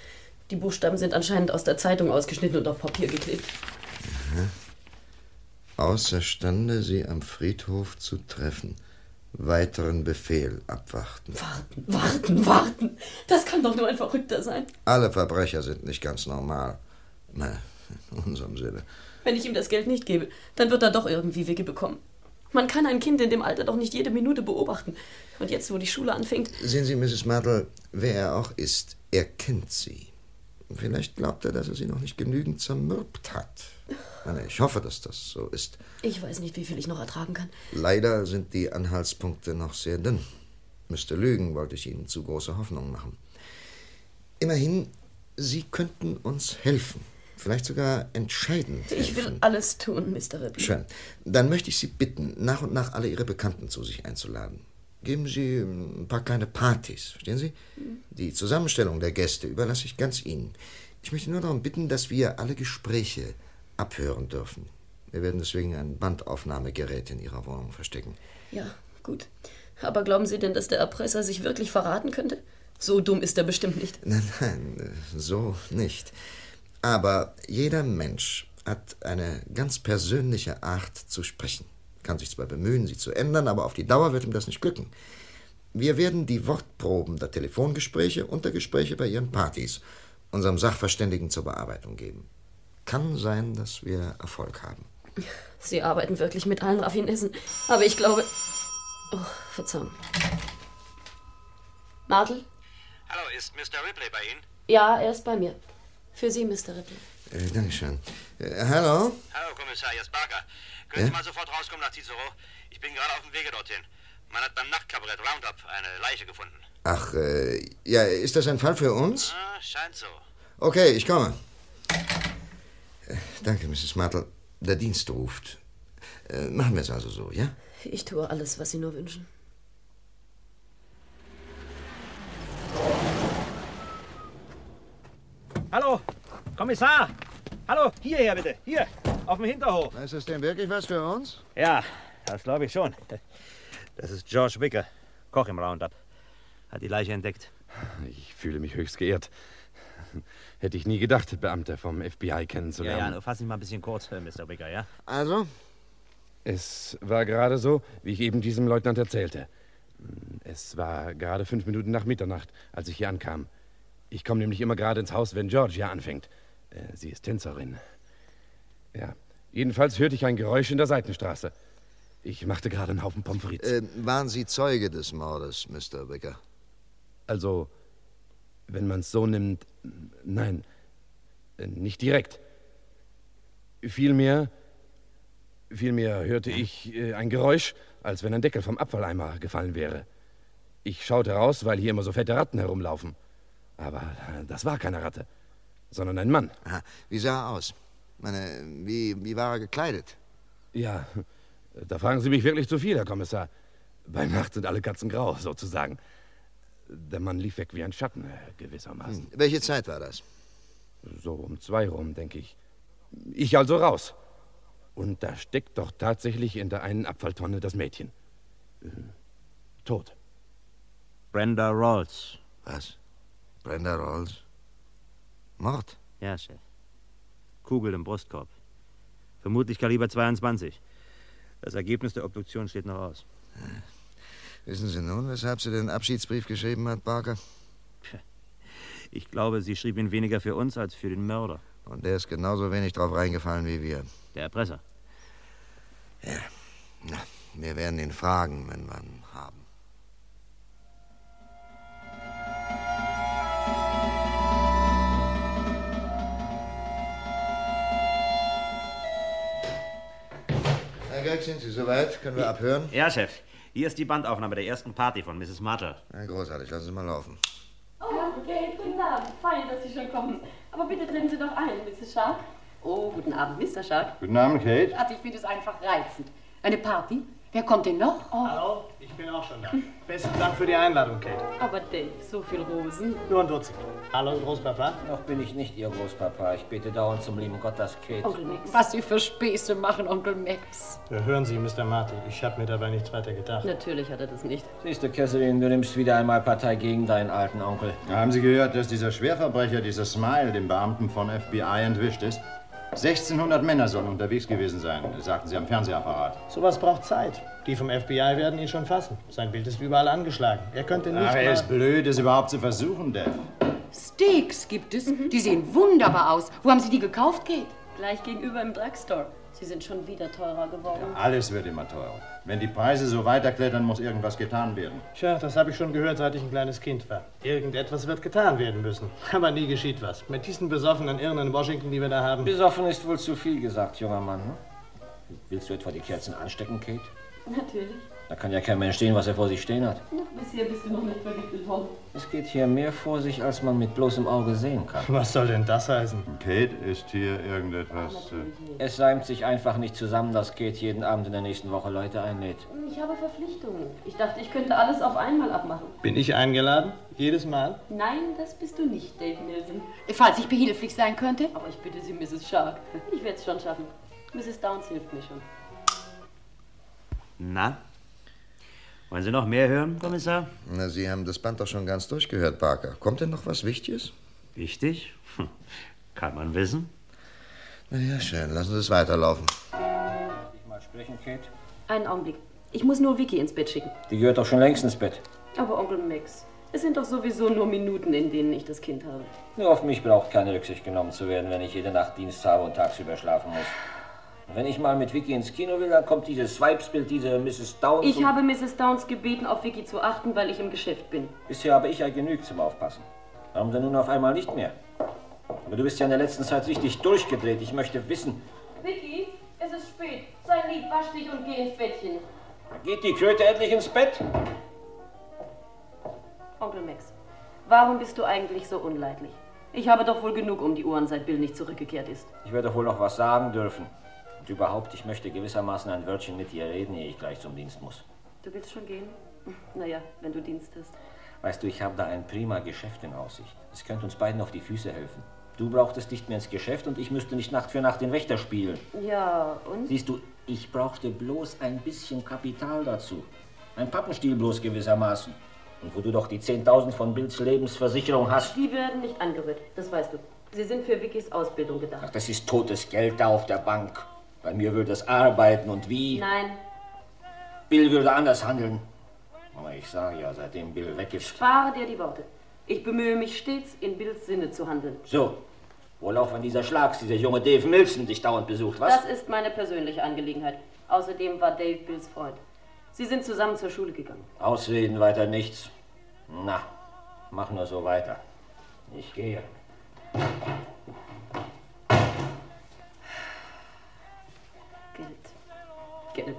Die Buchstaben sind anscheinend aus der Zeitung ausgeschnitten und auf Papier geklebt. Aha. Außerstande, Sie am Friedhof zu treffen. Weiteren Befehl abwarten. Warten, warten, warten. Das kann doch nur ein Verrückter sein. Alle Verbrecher sind nicht ganz normal. Na, in unserem Sinne. Wenn ich ihm das Geld nicht gebe, dann wird er doch irgendwie Wege bekommen. Man kann ein Kind in dem Alter doch nicht jede Minute beobachten. Und jetzt, wo die Schule anfängt. Sehen Sie, Mrs. Martle, wer er auch ist, er kennt Sie. Vielleicht glaubt er, dass er Sie noch nicht genügend zermürbt hat. Ich hoffe, dass das so ist. Ich weiß nicht, wie viel ich noch ertragen kann. Leider sind die Anhaltspunkte noch sehr dünn. Müsste lügen, wollte ich Ihnen zu große Hoffnung machen. Immerhin, Sie könnten uns helfen. Vielleicht sogar entscheidend Ich helfen. will alles tun, Mr. Ripley. Schön. Dann möchte ich Sie bitten, nach und nach alle Ihre Bekannten zu sich einzuladen. Geben Sie ein paar kleine Partys, verstehen Sie? Die Zusammenstellung der Gäste überlasse ich ganz Ihnen. Ich möchte nur darum bitten, dass wir alle Gespräche abhören dürfen. Wir werden deswegen ein Bandaufnahmegerät in Ihrer Wohnung verstecken. Ja, gut. Aber glauben Sie denn, dass der Erpresser sich wirklich verraten könnte? So dumm ist er bestimmt nicht. Nein, nein, so nicht. Aber jeder Mensch hat eine ganz persönliche Art zu sprechen. Kann sich zwar bemühen, sie zu ändern, aber auf die Dauer wird ihm das nicht glücken. Wir werden die Wortproben der Telefongespräche und der Gespräche bei Ihren Partys unserem Sachverständigen zur Bearbeitung geben. Kann sein, dass wir Erfolg haben. Sie arbeiten wirklich mit allen Raffinessen. Aber ich glaube. Oh, Verzeihung. Martel? Hallo, ist Mr. Ripley bei Ihnen? Ja, er ist bei mir. Für Sie, Mr. Ripley. Äh, Dankeschön. Äh, hallo? Hallo, Kommissar, hier ist Barker. Können Ja? Sie mal sofort rauskommen nach Cicero? Ich bin gerade auf dem Wege dorthin. Man hat beim Nachtkabarett Roundup eine Leiche gefunden. Ach, äh, ja, ist das ein Fall für uns? Ah, scheint so. Okay, ich komme. Äh, danke, Mrs. Martel. Der Dienst ruft. Äh, machen wir es also so, ja? Ich tue alles, was Sie nur wünschen. Hallo, Kommissar! Hallo, hierher bitte, hier, auf dem Hinterhof. Ist das denn wirklich was für uns? Ja, das glaube ich schon. Das ist George Wicker, Koch im Roundup. Hat die Leiche entdeckt. Ich fühle mich höchst geehrt. Hätte ich nie gedacht, Beamter vom FBI Ja, kennenzulernen. ja, nur fassen Sie mal ein bisschen kurz, äh, Mr. Wicker, ja? Also? Es war gerade so, wie ich eben diesem Leutnant erzählte. Es war gerade fünf Minuten nach Mitternacht, als ich hier ankam. Ich komme nämlich immer gerade ins Haus, wenn Georgia anfängt. Äh, Sie ist Tänzerin. Ja, jedenfalls hörte ich ein Geräusch in der Seitenstraße. Ich machte gerade einen Haufen Pommes frites. Äh, waren Sie Zeuge des Mordes, Mr. Wicker? Also, wenn man es so nimmt, nein, nicht direkt. Vielmehr, vielmehr hörte ich äh, ein Geräusch, als wenn ein Deckel vom Abfalleimer gefallen wäre. Ich schaute raus, weil hier immer so fette Ratten herumlaufen. Aber äh, das war keine Ratte, sondern ein Mann. Aha. Wie sah er aus? Meine, wie, wie war er gekleidet? Ja, da fragen Sie mich wirklich zu viel, Herr Kommissar. Bei Nacht sind alle Katzen grau, sozusagen. Der Mann lief weg wie ein Schatten, äh, gewissermaßen. Welche Zeit war das? So um zwei rum, denke ich. Ich also raus. Und da steckt doch tatsächlich in der einen Abfalltonne das Mädchen. Äh, tot. Brenda Rawls. Was? Brenda Rawls? Mord? Ja, Chef. Kugel im Brustkorb. Vermutlich Kaliber 22. Das Ergebnis der Obduktion steht noch aus. Wissen Sie nun, weshalb sie den Abschiedsbrief geschrieben hat, Barker? Ich glaube, sie schrieb ihn weniger für uns als für den Mörder. Und der ist genauso wenig drauf reingefallen wie wir. Der Erpresser. Ja. Na, wir werden ihn fragen, wenn wir Geig, sind Sie soweit? Können wir abhören? Ja, Chef. Hier ist die Bandaufnahme der ersten Party von Mrs. Martle. Ja, großartig, lassen Sie mal laufen. Oh, Kate, guten Abend. Fein, dass Sie schon kommen. Aber bitte treten Sie doch ein, Mrs. Shark. Oh, guten Abend, Mr. Shark. Guten Abend, Kate. Also ich finde es einfach reizend. Eine Party? Wer kommt denn noch? Oh. Hallo, ich bin auch schon da. Besten Dank für die Einladung, Kate. Aber Dave, so viel Rosen. Nur ein Dutzend. Hallo, Großpapa. Noch bin ich nicht Ihr Großpapa. Ich bete dauernd zum lieben Gott, dass Kate... Onkel Max. Was Sie für Späße machen, Onkel Max. Ja, hören Sie, Mr. Martel, ich habe mir dabei nichts weiter gedacht. Natürlich hat er das nicht. Siehst du, Kesselin, du nimmst wieder einmal Partei gegen deinen alten Onkel. Haben Sie gehört, dass dieser Schwerverbrecher, dieser Smile, dem Beamten von FBI entwischt ist? 1600 Männer sollen unterwegs gewesen sein, sagten Sie am Fernsehapparat. Sowas braucht Zeit. Die vom FBI werden ihn schon fassen. Sein Bild ist überall angeschlagen. Er könnte nicht Ach, er ist blöd, es überhaupt zu versuchen, Dave. Steaks gibt es. Die sehen wunderbar aus. Wo haben Sie die gekauft, Kate? Gleich gegenüber im Drugstore. Sie sind schon wieder teurer geworden. Alles wird immer teurer. Wenn die Preise so weiterklettern, muss irgendwas getan werden. Tja, das habe ich schon gehört, seit ich ein kleines Kind war. Irgendetwas wird getan werden müssen. Aber nie geschieht was. Mit diesen besoffenen Irren in Washington, die wir da haben. Besoffen ist wohl zu viel gesagt, junger Mann. Hm? Willst du etwa die Kerzen anstecken, Kate? Natürlich. Da kann ja kein Mensch stehen, was er vor sich stehen hat. Bisher bist du noch nicht vergiftet worden. Es geht hier mehr vor sich, als man mit bloßem Auge sehen kann. Was soll denn das heißen? Kate, ist hier irgendetwas... Äh Es reimt sich einfach nicht zusammen, dass Kate jeden Abend in der nächsten Woche Leute einlädt. Ich habe Verpflichtungen. Ich dachte, ich könnte alles auf einmal abmachen. Bin ich eingeladen? Jedes Mal? Nein, das bist du nicht, Dave Nielsen. Falls ich behilflich sein könnte? Aber ich bitte Sie, Mrs. Shark. Ich werde es schon schaffen. Mrs. Downs hilft mir schon. Na? Wollen Sie noch mehr hören, Kommissar? Na, Sie haben das Band doch schon ganz durchgehört, Barker. Kommt denn noch was Wichtiges? Wichtig? Hm, Kann man wissen. Na ja, schön. Lassen Sie es weiterlaufen. Ich mal sprechen, Kate? Einen Augenblick. Ich muss nur Vicky ins Bett schicken. Die gehört doch schon längst ins Bett. Aber Onkel Max, es sind doch sowieso nur Minuten, in denen ich das Kind habe. Nur auf mich braucht keine Rücksicht genommen zu werden, wenn ich jede Nacht Dienst habe und tagsüber schlafen muss. Wenn ich mal mit Vicky ins Kino will, dann kommt dieses Weibsbild, diese Mrs. Downs. Ich habe Mrs. Downs gebeten, auf Vicky zu achten, weil ich im Geschäft bin. Bisher habe ich ja genügt zum Aufpassen. Warum denn nun auf einmal nicht mehr? Aber du bist ja in der letzten Zeit richtig durchgedreht. Ich möchte wissen, Vicky, es ist spät. Sei lieb, wasch dich und geh ins Bettchen. geht die Kröte endlich ins Bett? Onkel Max, warum bist du eigentlich so unleidlich? Ich habe doch wohl genug um die Ohren, seit Bill nicht zurückgekehrt ist. Ich werde wohl noch was sagen dürfen. Und überhaupt, ich möchte gewissermaßen ein Wörtchen mit dir reden, ehe ich gleich zum Dienst muss. Du willst schon gehen? Naja, wenn du Dienst hast. Weißt du, ich habe da ein prima Geschäft in Aussicht. Es könnte uns beiden auf die Füße helfen. Du brauchtest nicht mehr ins Geschäft und ich müsste nicht Nacht für Nacht den Wächter spielen. Ja, und? Siehst du, ich brauchte bloß ein bisschen Kapital dazu. Ein Pappenstiel bloß gewissermaßen. Und wo du doch die 10.000 von Bills Lebensversicherung hast. Die werden nicht angerührt, das weißt du. Sie sind für Vickys Ausbildung gedacht. Ach, das ist totes Geld da auf der Bank. Bei mir würde es arbeiten und wie? Nein, Bill würde anders handeln. Aber ich sage ja, seitdem Bill weg ist. spare dir die Worte. Ich bemühe mich stets, in Bills Sinne zu handeln. So, wohl auch wenn dieser Schlags, dieser junge Dave Milson dich dauernd besucht, was? Das ist meine persönliche Angelegenheit. Außerdem war Dave Bills Freund. Sie sind zusammen zur Schule gegangen. Ausreden weiter nichts. Na, mach nur so weiter. Ich gehe. Geld.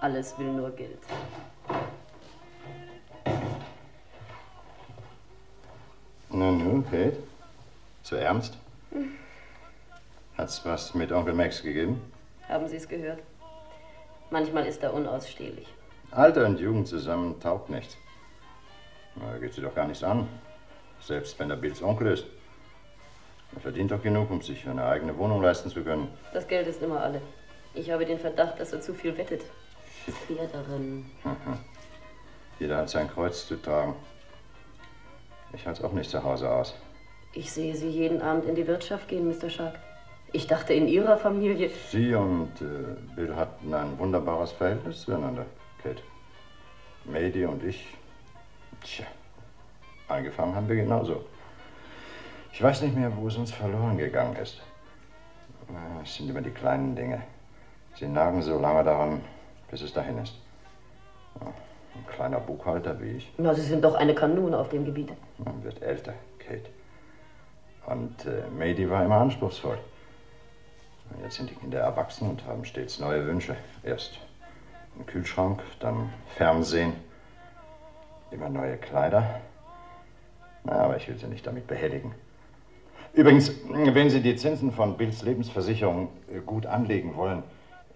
Alles will nur Geld. Na nun, Kate. So ernst? Hat's was mit Onkel Max gegeben? Haben Sie es gehört? Manchmal ist er unausstehlich. Alter und Jugend zusammen taugt nichts. Na, geht sie doch gar nichts an. Selbst wenn er Bills Onkel ist. Er verdient doch genug, um sich eine eigene Wohnung leisten zu können. Das Geld ist immer alle. Ich habe den Verdacht, dass er zu viel wettet. Pferderin. Jeder hat sein Kreuz zu tragen. Ich halte es auch nicht zu Hause aus. Ich sehe Sie jeden Abend in die Wirtschaft gehen, Mr. Shark. Ich dachte, in Ihrer Familie. Sie und äh, Bill hatten ein wunderbares Verhältnis zueinander, Kate. Mady und ich. Tja, angefangen haben wir genauso. Ich weiß nicht mehr, wo es uns verloren gegangen ist. Äh, Es sind immer die kleinen Dinge. Sie nagen so lange daran, bis es dahin ist. Ja, Ein kleiner Buchhalter wie ich. Na, Sie sind doch eine Kanone auf dem Gebiet. Man wird älter, Kate. Und äh, Mady war immer anspruchsvoll. Jetzt sind die Kinder erwachsen und haben stets neue Wünsche. Erst ein Kühlschrank, dann Fernsehen, immer neue Kleider. Na, aber ich will sie nicht damit behelligen. Übrigens, wenn Sie die Zinsen von Bills Lebensversicherung äh, gut anlegen wollen,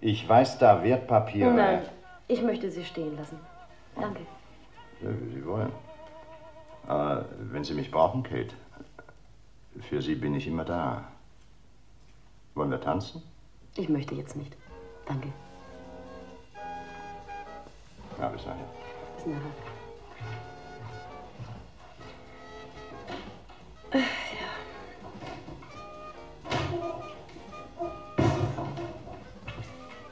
ich weiß da Wertpapiere. Nein, ich möchte Sie stehen lassen. Danke. Ja, wie Sie wollen. Aber wenn Sie mich brauchen, Kate, für Sie bin ich immer da. Wollen wir tanzen? Ich möchte jetzt nicht. Danke. Ja, bis nachher. Bis nachher.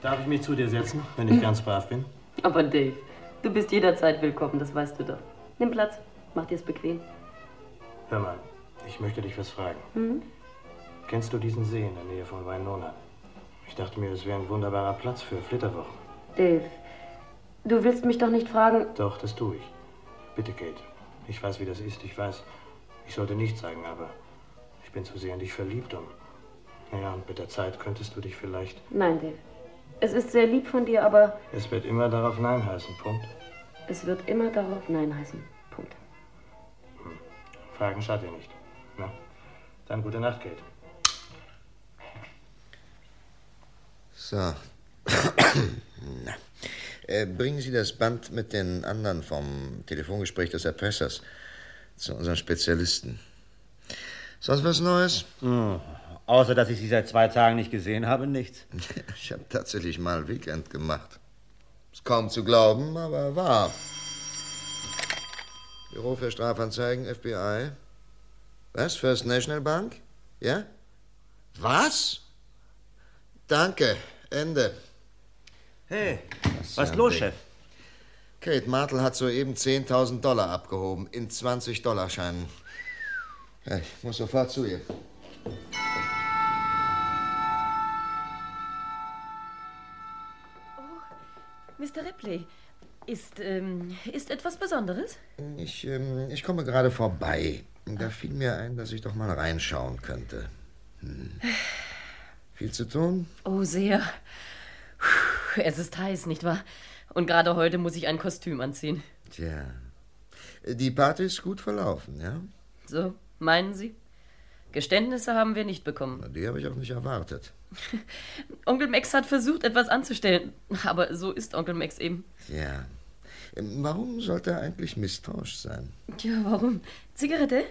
Darf ich mich zu dir setzen, wenn ich ganz brav bin? Aber Dave, du bist jederzeit willkommen, das weißt du doch. Nimm Platz, mach dir es bequem. Hör mal, ich möchte dich was fragen. Hm? Kennst du diesen See in der Nähe von Weinona? Ich dachte mir, es wäre ein wunderbarer Platz für Flitterwochen. Dave, du willst mich doch nicht fragen. Doch, das tue ich. Bitte, Kate. Ich weiß, wie das ist. Ich weiß, ich sollte nichts sagen, aber ich bin zu sehr in dich verliebt und. Naja, und mit der Zeit könntest du dich vielleicht. Nein, Dave. Es ist sehr lieb von dir, aber Es wird immer darauf Nein heißen, Punkt. es wird immer darauf Nein heißen. Punkt. Fragen schadet ja nicht. Na, dann gute Nacht, Kate. So. Na. Äh, bringen Sie das Band mit den anderen vom Telefongespräch des Erpressers zu unserem Spezialisten. Sonst was Neues? Hm. Außer, dass ich Sie seit zwei Tagen nicht gesehen habe, nichts. Ich habe tatsächlich mal Weekend gemacht. Ist kaum zu glauben, aber wahr. Büro für Strafanzeigen, FBI. Was? First National Bank? Ja? Was? Danke. Ende. Hey, was ja ist los. Chef? Kate Martel hat soeben 10.000 Dollar abgehoben in 20-Dollarscheinen. Ja, ich muss sofort zu ihr. Ripley, Ist, ähm, ist etwas Besonderes? Ich, ähm, ich komme gerade vorbei. Da fiel mir ein, dass ich doch mal reinschauen könnte. Hm. Viel zu tun? Oh, sehr. Puh, Es ist heiß, nicht wahr? Und gerade heute muss ich ein Kostüm anziehen. Tja. Die Party ist gut verlaufen, ja? So, meinen Sie? Geständnisse haben wir nicht bekommen. Die habe ich auch nicht erwartet. Onkel Max hat versucht, etwas anzustellen. Aber so ist Onkel Max eben. Ja. Ähm, Warum sollte er eigentlich misstrauisch sein? Tja, warum? Zigarette?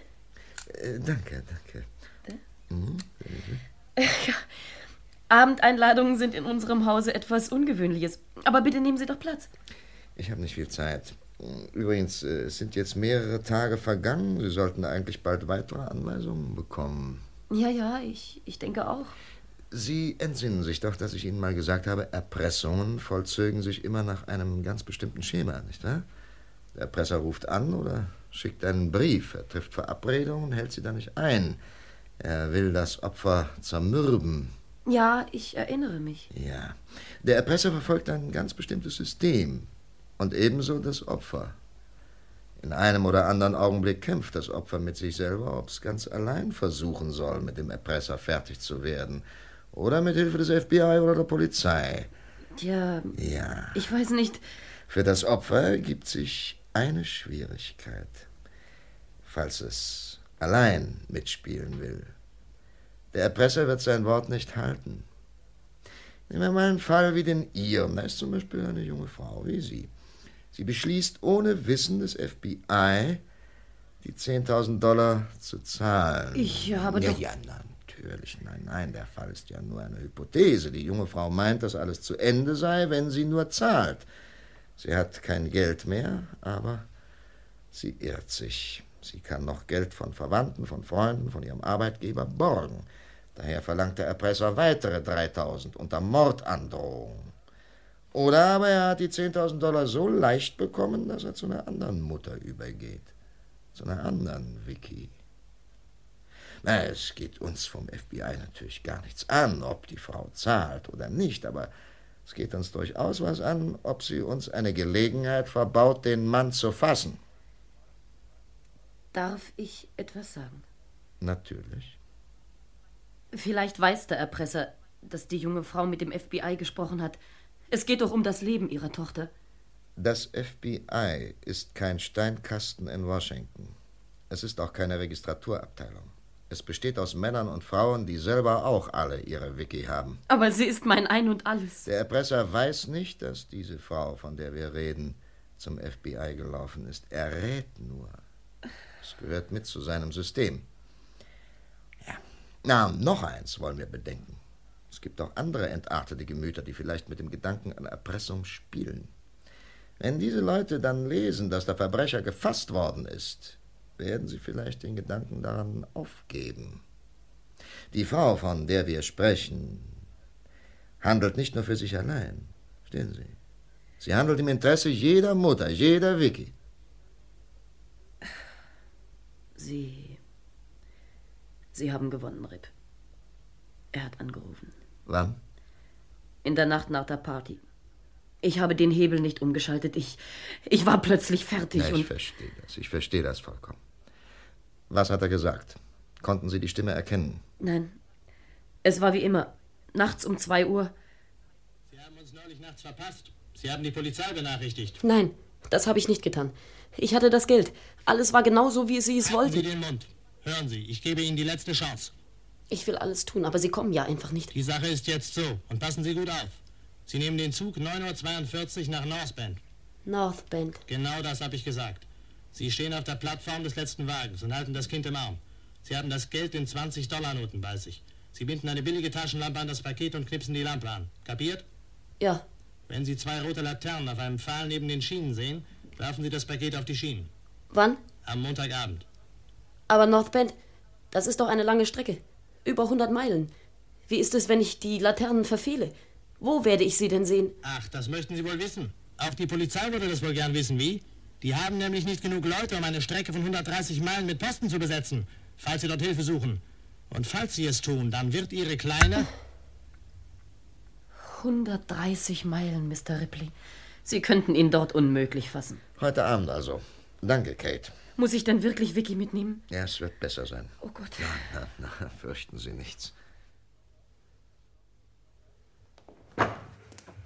Äh, danke, danke. Mhm. Abendeinladungen sind in unserem Hause etwas Ungewöhnliches. Aber bitte nehmen Sie doch Platz. Ich habe nicht viel Zeit. Übrigens, äh, es sind jetzt mehrere Tage vergangen. Sie sollten eigentlich bald weitere Anweisungen bekommen. Ja, ja, ich, ich denke auch. Sie entsinnen sich doch, dass ich Ihnen mal gesagt habe, Erpressungen vollzögen sich immer nach einem ganz bestimmten Schema, nicht wahr? Der Erpresser ruft an oder schickt einen Brief. Er trifft Verabredungen und hält sie dann nicht ein. Er will das Opfer zermürben. Ja, ich erinnere mich. Ja. Der Erpresser verfolgt ein ganz bestimmtes System. Und ebenso das Opfer. In einem oder anderen Augenblick kämpft das Opfer mit sich selber, ob es ganz allein versuchen soll, mit dem Erpresser fertig zu werden. Oder mit Hilfe des FBI oder der Polizei. Tja, Ja. ich weiß nicht. Für das Opfer ergibt sich eine Schwierigkeit. Falls es allein mitspielen will. Der Erpresser wird sein Wort nicht halten. Nehmen wir mal einen Fall wie den Ihren. Da ist zum Beispiel eine junge Frau wie Sie. Sie beschließt ohne Wissen des FBI, die 10.000 Dollar zu zahlen. Ich habe ja, doch- Ja, natürlich. Nein, nein, der Fall ist ja nur eine Hypothese. Die junge Frau meint, dass alles zu Ende sei, wenn sie nur zahlt. Sie hat kein Geld mehr, aber sie irrt sich. Sie kann noch Geld von Verwandten, von Freunden, von ihrem Arbeitgeber borgen. Daher verlangt der Erpresser weitere 3000 unter Mordandrohung. Oder aber er hat die 10.000 Dollar so leicht bekommen, dass er zu einer anderen Mutter übergeht. Zu einer anderen Vicky. Na, es geht uns vom FBI natürlich gar nichts an, ob die Frau zahlt oder nicht, aber es geht uns durchaus was an, ob sie uns eine Gelegenheit verbaut, den Mann zu fassen. Darf ich etwas sagen? Natürlich. Vielleicht weiß der Erpresser, dass die junge Frau mit dem FBI gesprochen hat. Es geht doch um das Leben ihrer Tochter. Das FBI ist kein Steinkasten in Washington. Es ist auch keine Registraturabteilung. Es besteht aus Männern und Frauen, die selber auch alle ihre Wiki haben. Aber sie ist mein Ein und Alles. Der Erpresser weiß nicht, dass diese Frau, von der wir reden, zum FBI gelaufen ist. Er rät nur. Es gehört mit zu seinem System. Ja. Na, noch eins wollen wir bedenken. Es gibt auch andere entartete Gemüter, die vielleicht mit dem Gedanken an Erpressung spielen. Wenn diese Leute dann lesen, dass der Verbrecher gefasst worden ist, werden sie vielleicht den Gedanken daran aufgeben. Die Frau, von der wir sprechen, handelt nicht nur für sich allein. Verstehen Sie? Sie handelt im Interesse jeder Mutter, jeder Vicky. Sie. Sie haben gewonnen, Rip. Er hat angerufen. Wann? In der Nacht nach der Party. Ich habe den Hebel nicht umgeschaltet. Ich. Ich war plötzlich fertig Ja, ich und. verstehe das. Ich verstehe das vollkommen. Was hat er gesagt? Konnten Sie die Stimme erkennen? Nein. Es war wie immer. Nachts um zwei Uhr. Sie haben uns neulich nachts verpasst. Sie haben die Polizei benachrichtigt. Nein, das habe ich nicht getan. Ich hatte das Geld. Alles war genau so, wie Sie es Halten Sie wollten. den Mund. Hören Sie, ich gebe Ihnen die letzte Chance. Ich will alles tun, aber Sie kommen ja einfach nicht. Die Sache ist jetzt so. Und passen Sie gut auf. Sie nehmen den Zug 9.42 Uhr nach North Bend. North Bend. Genau das habe ich gesagt. Sie stehen auf der Plattform des letzten Wagens und halten das Kind im Arm. Sie haben das Geld in 20-Dollar-Noten bei sich. Sie binden eine billige Taschenlampe an das Paket und knipsen die Lampe an. Kapiert? Ja. Wenn Sie zwei rote Laternen auf einem Pfahl neben den Schienen sehen, werfen Sie das Paket auf die Schienen. Wann? Am Montagabend. Aber North Bend, das ist doch eine lange Strecke. Über 100 Meilen. Wie ist es, wenn ich die Laternen verfehle? Wo werde ich sie denn sehen? Ach, das möchten Sie wohl wissen. Auch die Polizei würde das wohl gern wissen. Wie? Die haben nämlich nicht genug Leute, um eine Strecke von 130 Meilen mit Posten zu besetzen, falls Sie dort Hilfe suchen. Und falls Sie es tun, dann wird Ihre kleine... 130 Meilen, Mr. Ripley. Sie könnten ihn dort unmöglich fassen. Heute Abend also. Danke, Kate. Muss ich denn wirklich Vicky mitnehmen? Ja, es wird besser sein. Oh Gott. Na, na, na, fürchten Sie nichts.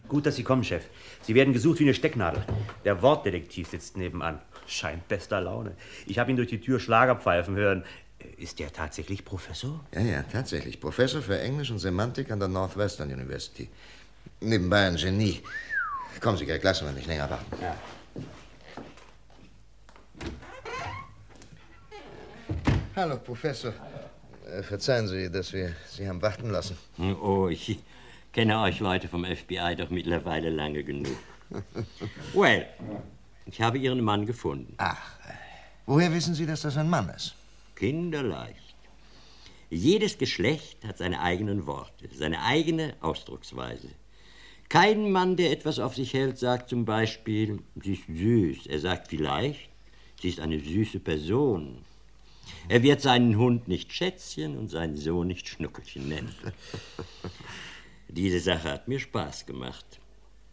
Gut, dass Sie kommen, Chef. Sie werden gesucht wie eine Stecknadel. Der Wortdetektiv sitzt nebenan. Scheint bester Laune. Ich habe ihn durch die Tür Schlager pfeifen hören. Ist der tatsächlich Professor? Ja, ja, tatsächlich. Professor für Englisch und Semantik an der Northwestern University. Nebenbei ein Genie. Kommen Sie, Greg, lassen wir nicht länger warten. Ja. Hallo, Professor. Äh, verzeihen Sie, dass wir Sie haben warten lassen. Oh, ich kenne euch Leute vom FBI doch mittlerweile lange genug. Well, ich habe Ihren Mann gefunden. Ach, woher wissen Sie, dass das ein Mann ist? Kinderleicht. Jedes Geschlecht hat seine eigenen Worte, seine eigene Ausdrucksweise. Kein Mann, der etwas auf sich hält, sagt zum Beispiel, sie ist süß. Er sagt vielleicht, sie ist eine süße Person. Er wird seinen Hund nicht Schätzchen und seinen Sohn nicht Schnuckelchen nennen. Diese Sache hat mir Spaß gemacht.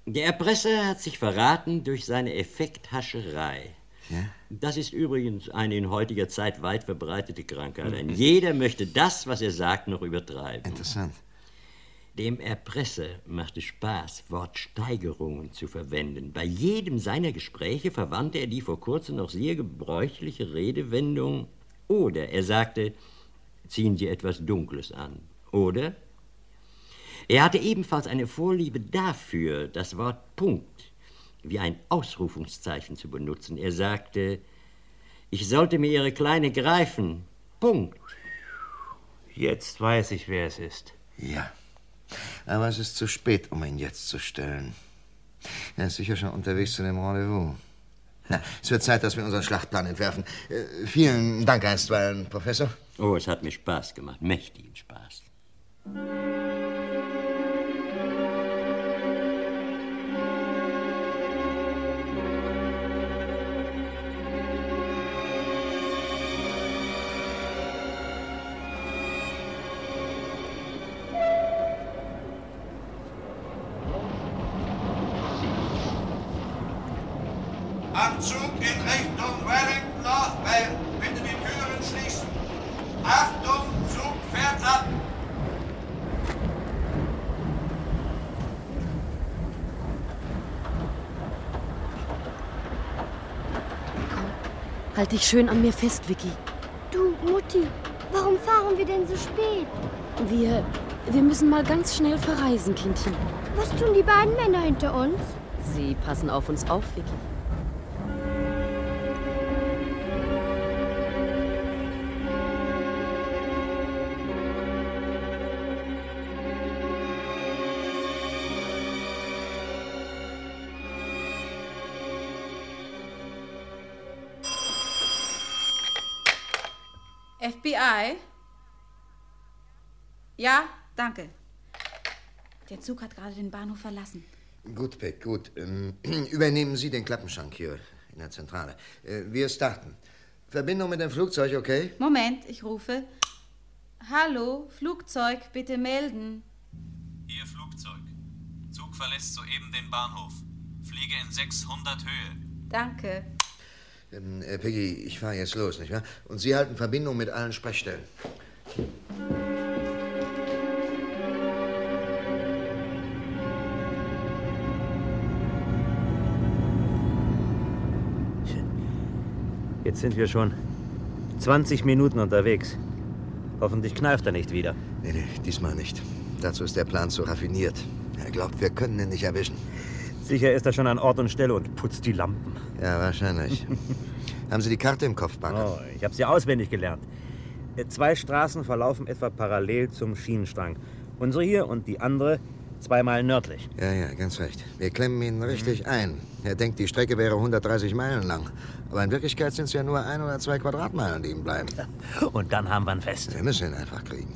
Der Erpresser hat sich verraten durch seine Effekthascherei. Ja? Das ist übrigens eine in heutiger Zeit weit verbreitete Krankheit. Denn jeder möchte das, was er sagt, noch übertreiben. Interessant. Dem Erpresser macht es Spaß, Wortsteigerungen zu verwenden. Bei jedem seiner Gespräche verwandte er die vor kurzem noch sehr gebräuchliche Redewendung oder er sagte, ziehen Sie etwas Dunkles an. Oder er hatte ebenfalls eine Vorliebe dafür, das Wort Punkt wie ein Ausrufungszeichen zu benutzen. Er sagte, ich sollte mir Ihre Kleine greifen. Punkt. Jetzt weiß ich, wer es ist. Ja. Aber es ist zu spät, um ihn jetzt zu stellen. Er ist sicher schon unterwegs zu dem Rendezvous. Na, es wird Zeit, dass wir unseren Schlachtplan entwerfen. Äh, vielen Dank einstweilen, Professor. Oh, es hat mir Spaß gemacht, mächtigen Spaß. Halt dich schön an mir fest, Vicky. Du, Mutti, warum fahren wir denn so spät? Wir. Wir müssen mal ganz schnell verreisen, Kindchen. Was tun die beiden Männer hinter uns? Sie passen auf uns auf, Vicky. Ja, danke. Der Zug hat gerade den Bahnhof verlassen. Gut, Peck, gut. Ähm, übernehmen Sie den Klappenschrank hier in der Zentrale. Äh, wir starten. Verbindung mit dem Flugzeug, okay? Moment, ich rufe. Hallo, Flugzeug, bitte melden. Ihr Flugzeug. Zug verlässt soeben den Bahnhof. Fliege in 600 Höhe. Danke. Ähm, äh, Peggy, ich fahre jetzt los, nicht wahr? Und Sie halten Verbindung mit allen Sprechstellen. Jetzt sind wir schon 20 Minuten unterwegs. Hoffentlich kneift er nicht wieder. Nee, nee, diesmal nicht. Dazu ist der Plan zu raffiniert. Er glaubt, wir können ihn nicht erwischen. Sicher ist er schon an Ort und Stelle und putzt die Lampen. Ja, wahrscheinlich. Haben Sie die Karte im Kopf, Barker? Oh, ich habe sie auswendig gelernt. Zwei Straßen verlaufen etwa parallel zum Schienenstrang. Unsere hier und die andere zweimal nördlich. Ja, ja, ganz recht. Wir klemmen ihn richtig ein. Er denkt, die Strecke wäre 130 Meilen lang. Aber in Wirklichkeit sind es ja nur ein oder zwei Quadratmeilen, die ihm bleiben. Und dann haben wir ihn fest. Wir müssen ihn einfach kriegen.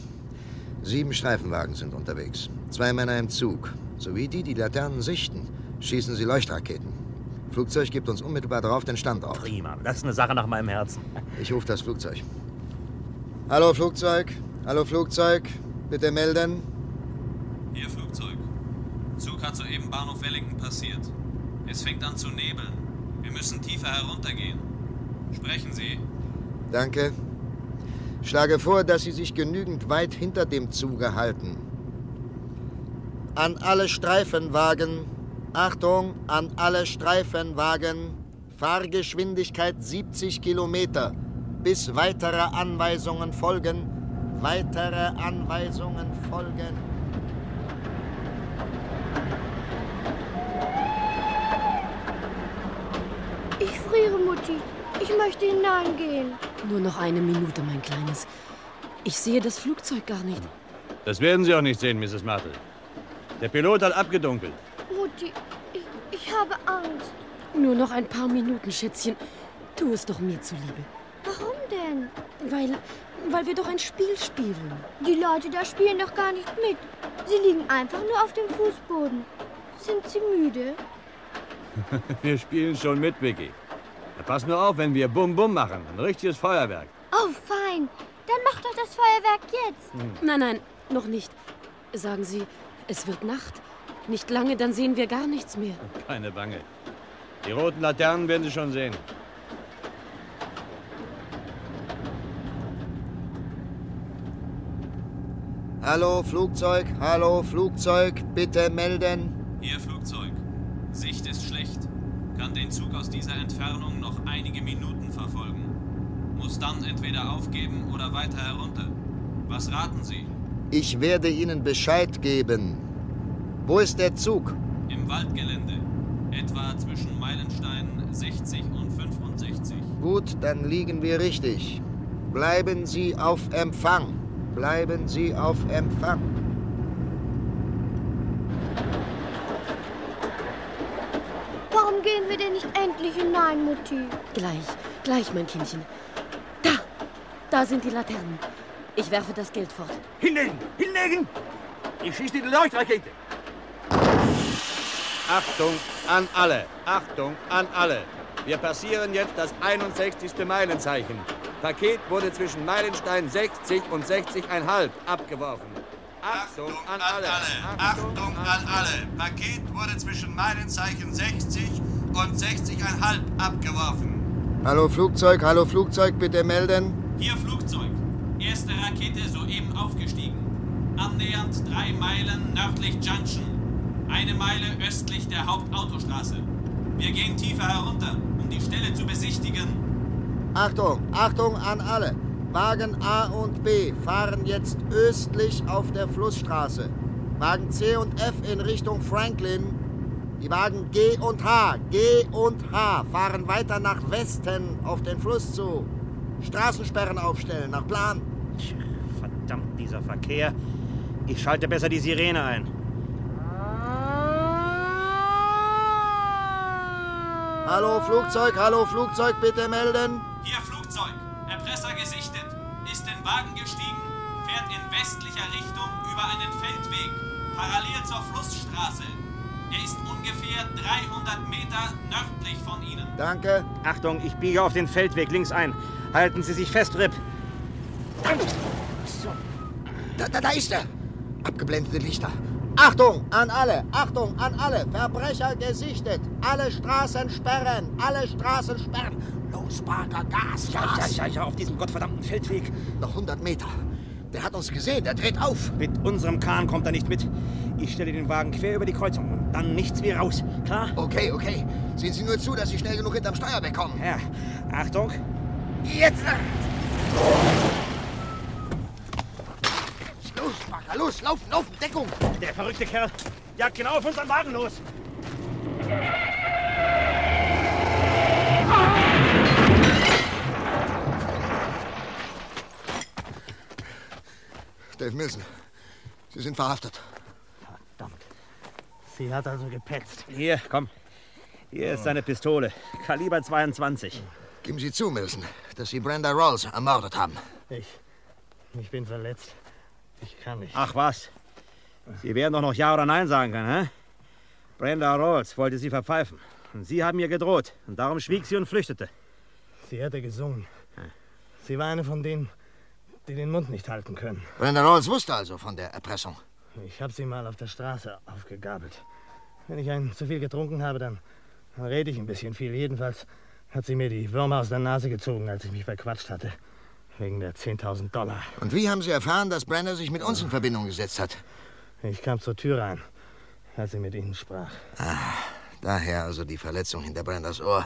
Sieben Streifenwagen sind unterwegs. Zwei Männer im Zug. Sowie die, die Laternen sichten, schießen sie Leuchtraketen. Flugzeug gibt uns unmittelbar darauf den Standort. Prima. Das ist eine Sache nach meinem Herzen. Ich rufe das Flugzeug. Hallo Flugzeug. Hallo Flugzeug. Bitte melden. Zug hat soeben Bahnhof Wellington passiert. Es fängt an zu nebeln. Wir müssen tiefer heruntergehen. Sprechen Sie. Danke. Schlage vor, dass Sie sich genügend weit hinter dem Zuge halten. An alle Streifenwagen. Achtung, an alle Streifenwagen. Fahrgeschwindigkeit 70 Kilometer. Bis weitere Anweisungen folgen. Weitere Anweisungen folgen. Ich friere, Mutti. Ich möchte hineingehen. Nur noch eine Minute, mein Kleines. Ich sehe das Flugzeug gar nicht. Das werden Sie auch nicht sehen, Mrs. Martel. Der Pilot hat abgedunkelt. Mutti, ich, ich habe Angst. Nur noch ein paar Minuten, Schätzchen. Tu es doch mir zuliebe. Warum denn? Weil, weil wir doch ein Spiel spielen. Die Leute da spielen doch gar nicht mit. Sie liegen einfach nur auf dem Fußboden. Sind sie müde? Wir spielen schon mit, Vicky. Ja, pass nur auf, wenn wir Bum Bum machen. Ein richtiges Feuerwerk. Oh, fein. Dann mach doch das Feuerwerk jetzt. Hm. Nein, nein, noch nicht. Sagen Sie, es wird Nacht. Nicht lange, dann sehen wir gar nichts mehr. Keine Bange. Die roten Laternen werden Sie schon sehen. Hallo, Flugzeug. Hallo, Flugzeug. Bitte melden. Hier Flugzeug. Sicht ist. Kann den Zug aus dieser Entfernung noch einige Minuten verfolgen. Muss dann entweder aufgeben oder weiter herunter. Was raten Sie? Ich werde Ihnen Bescheid geben. Wo ist der Zug? Im Waldgelände. Etwa zwischen Meilenstein 60 und 65. Gut, dann liegen wir richtig. Bleiben Sie auf Empfang. Bleiben Sie auf Empfang. Warum gehen wir denn nicht endlich hinein, Mutti? Gleich, gleich, mein Kindchen. Da, da sind die Laternen. Ich werfe das Geld fort. Hinlegen! Hinlegen! Ich schieße die Leuchtrakete. Achtung an alle! Achtung an alle! Wir passieren jetzt das 61. Meilenzeichen. Paket wurde zwischen Meilenstein 60 und 60,5 abgeworfen. Achtung an alle! Achtung an alle! Paket wurde zwischen Meilenzeichen 60 und 60,5 abgeworfen. Hallo, Flugzeug. Hallo, Flugzeug. Bitte melden. Hier Flugzeug. Erste Rakete soeben aufgestiegen. Annähernd drei Meilen nördlich Junction. Eine Meile östlich der Hauptautostraße. Wir gehen tiefer herunter, um die Stelle zu besichtigen. Achtung, Achtung an alle. Wagen A und B fahren jetzt östlich auf der Flussstraße. Wagen C und F in Richtung Franklin. Die Wagen G und H, G und H fahren weiter nach Westen auf den Fluss zu. Straßensperren aufstellen, nach Plan. Verdammt, dieser Verkehr. Ich schalte besser die Sirene ein. Hallo Flugzeug, hallo Flugzeug, bitte melden. Hier Flugzeug. Erpresser gesichtet. Wagen gestiegen. Fährt in westlicher Richtung über einen Feldweg. Parallel zur Flussstraße. Er ist ungefähr 300 Meter nördlich von Ihnen. Danke. Achtung, ich biege auf den Feldweg links ein. Halten Sie sich fest, Rip. Da, da, da ist er. Abgeblendete Lichter. Achtung an alle, Achtung an alle. Verbrecher gesichtet. Alle Straßen sperren, alle Straßen sperren. Los, Parker, Gas, Ja, ja, ja, ja, auf diesem gottverdammten Feldweg. Noch 100 Meter. Der hat uns gesehen, der dreht auf. Mit unserem Kahn kommt er nicht mit. Ich stelle den Wagen quer über die Kreuzung und dann nichts wie raus. Klar? Okay, okay. Sehen Sie nur zu, dass Sie schnell genug hinterm Steuer bekommen. Ja. Achtung. Jetzt! Los, Parker, los, laufen, laufen, Deckung. Der verrückte Kerl jagt genau auf unseren Wagen los. Dave Milson, Sie sind verhaftet. Verdammt. Sie hat also gepetzt. Hier, komm. Hier ist seine Pistole. Kaliber 22. Geben Sie zu, Milson, dass Sie Brenda Rawls ermordet haben. Ich. Ich bin verletzt. Ich kann nicht. Ach was. Sie werden doch noch Ja oder Nein sagen können, hä? Brenda Rawls wollte sie verpfeifen. Und Sie haben ihr gedroht. Und darum schwieg sie und flüchtete. Sie hatte gesungen. Sie war eine von denen, die den Mund nicht halten können. Brenda Rawls wusste also von der Erpressung. Ich habe sie mal auf der Straße aufgegabelt. Wenn ich ein zu viel getrunken habe, dann Dann rede ich ein bisschen viel. Jedenfalls hat sie mir die Würmer aus der Nase gezogen, als ich mich verquatscht hatte. Wegen der 10.000 Dollar. Und wie haben Sie erfahren, dass Brenner sich mit uns in Verbindung gesetzt hat? Ich kam zur Tür rein, als sie mit Ihnen sprach. Ah, daher also die Verletzung hinter Brenners Ohr.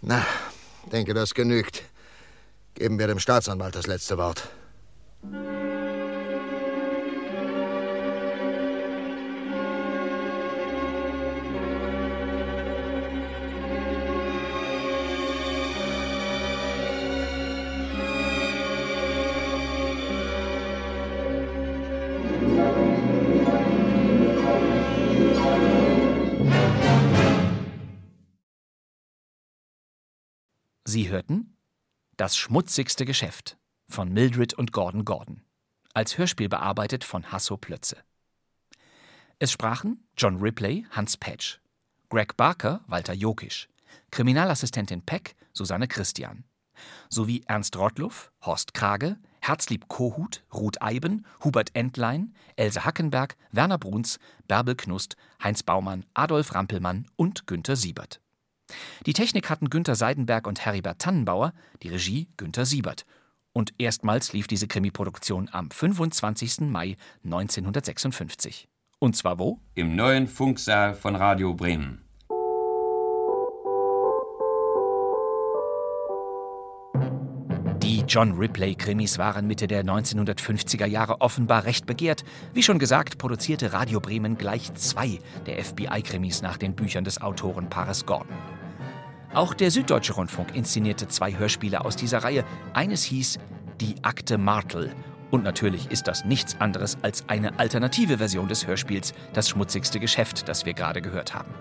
Na, denke, das genügt. Geben wir dem Staatsanwalt das letzte Wort. Sie hörten Das schmutzigste Geschäft von Mildred und Gordon Gordon. Als Hörspiel bearbeitet von Hasso Plötze. Es sprachen John Ripley, Hans Patch, Greg Barker, Walter Jokisch, Kriminalassistentin Peck, Susanne Christian, sowie Ernst Rottluff, Horst Krage, Herzlieb Kohut, Ruth Eiben, Hubert Entlein, Else Hackenberg, Werner Bruns, Bärbel Knust, Heinz Baumann, Adolf Rampelmann und Günter Siebert. Die Technik hatten Günter Seidenberg und Heribert Tannenbauer, die Regie Günter Siebert. Und erstmals lief diese Krimi-Produktion am 25. Mai 1956. Und zwar wo? Im neuen Funksaal von Radio Bremen. Die John Ripley-Krimis waren Mitte der 1950er Jahre offenbar recht begehrt. Wie schon gesagt, produzierte Radio Bremen gleich zwei der FBI-Krimis nach den Büchern des Autorenpaares Gordon. Auch der Süddeutsche Rundfunk inszenierte zwei Hörspiele aus dieser Reihe. Eines hieß Die Akte Martel. Und natürlich ist das nichts anderes als eine alternative Version des Hörspiels Das schmutzigste Geschäft, das wir gerade gehört haben.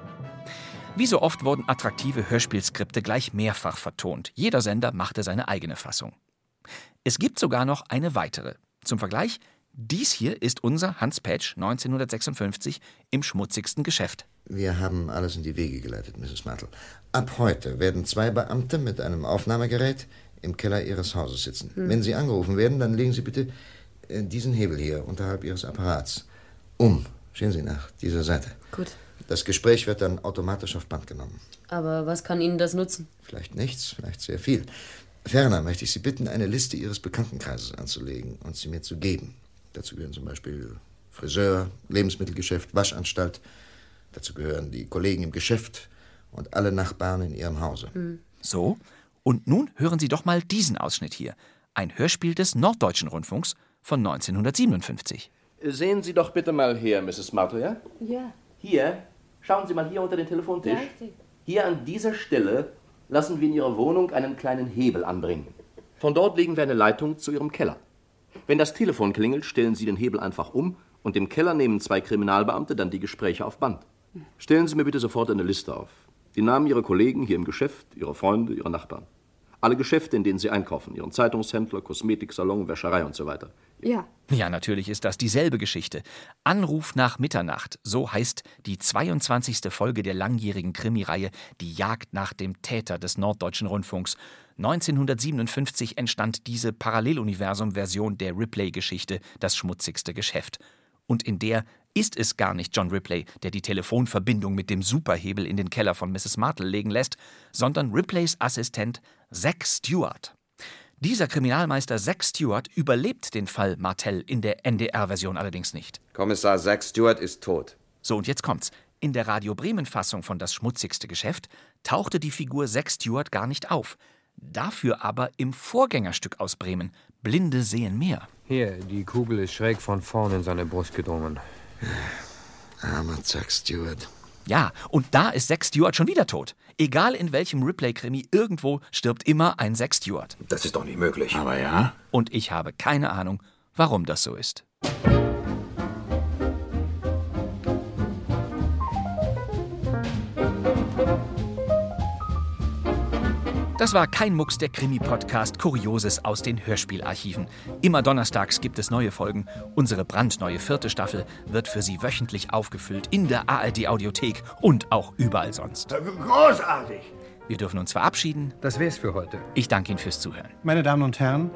Wie so oft wurden attraktive Hörspielskripte gleich mehrfach vertont. Jeder Sender machte seine eigene Fassung. Es gibt sogar noch eine weitere. Zum Vergleich, dies hier ist unser Hans Patch 1956 im schmutzigsten Geschäft. Wir haben alles in die Wege geleitet, Mrs. Martle. Ab heute werden zwei Beamte mit einem Aufnahmegerät im Keller Ihres Hauses sitzen. Hm. Wenn Sie angerufen werden, dann legen Sie bitte äh, diesen Hebel hier unterhalb Ihres Apparats um. Sehen Sie nach dieser Seite. Gut. Das Gespräch wird dann automatisch auf Band genommen. Aber was kann Ihnen das nutzen? Vielleicht nichts, vielleicht sehr viel. Ferner möchte ich Sie bitten, eine Liste Ihres Bekanntenkreises anzulegen und sie mir zu geben. Dazu gehören zum Beispiel Friseur, Lebensmittelgeschäft, Waschanstalt. Dazu gehören die Kollegen im Geschäft und alle Nachbarn in Ihrem Hause. So, und nun hören Sie doch mal diesen Ausschnitt hier. Ein Hörspiel des Norddeutschen Rundfunks von 1957. Sehen Sie doch bitte mal her, Mrs. Martle, ja? Ja. Hier, schauen Sie mal hier unter den Telefontisch. Ja. Hier an dieser Stelle lassen wir in Ihrer Wohnung einen kleinen Hebel anbringen. Von dort legen wir eine Leitung zu Ihrem Keller. Wenn das Telefon klingelt, stellen Sie den Hebel einfach um und im Keller nehmen zwei Kriminalbeamte dann die Gespräche auf Band. Stellen Sie mir bitte sofort eine Liste auf. Die Namen Ihrer Kollegen hier im Geschäft, Ihrer Freunde, Ihrer Nachbarn. Alle Geschäfte, in denen Sie einkaufen. Ihren Zeitungshändler, Kosmetiksalon, Wäscherei und so weiter. Ja. Ja, natürlich ist das dieselbe Geschichte. Anruf nach Mitternacht, so heißt die 22. Folge der langjährigen Krimireihe Die Jagd nach dem Täter des Norddeutschen Rundfunks. 1957 entstand diese Paralleluniversum-Version der Ripley-Geschichte Das schmutzigste Geschäft. Und in der ist es gar nicht John Ripley, der die Telefonverbindung mit dem Superhebel in den Keller von Mrs. Martle legen lässt, sondern Ripleys Assistent Zack Stewart. Dieser Kriminalmeister Zack Stewart überlebt den Fall Martell in der NDR-Version allerdings nicht. Kommissar Zack Stewart ist tot. So, und jetzt kommt's. In der Radio Bremen-Fassung von Das schmutzigste Geschäft tauchte die Figur Zack Stewart gar nicht auf. Dafür aber im Vorgängerstück aus Bremen. Blinde sehen mehr. Hier, die Kugel ist schräg von vorn in seine Brust gedrungen. Armer Zack Stewart. Ja, und da ist Zack Stewart schon wieder tot. Egal in welchem Ripley-Krimi, irgendwo stirbt immer ein Zack Stewart. Das ist doch nicht möglich. Aber ja. Und ich habe keine Ahnung, warum das so ist. Das war kein Mucks der Krimi-Podcast Kurioses aus den Hörspielarchiven. Immer donnerstags gibt es neue Folgen. Unsere brandneue vierte Staffel wird für Sie wöchentlich aufgefüllt in der ARD-Audiothek und auch überall sonst. Großartig! Wir dürfen uns verabschieden. Das wär's für heute. Ich danke Ihnen fürs Zuhören. Meine Damen und Herren,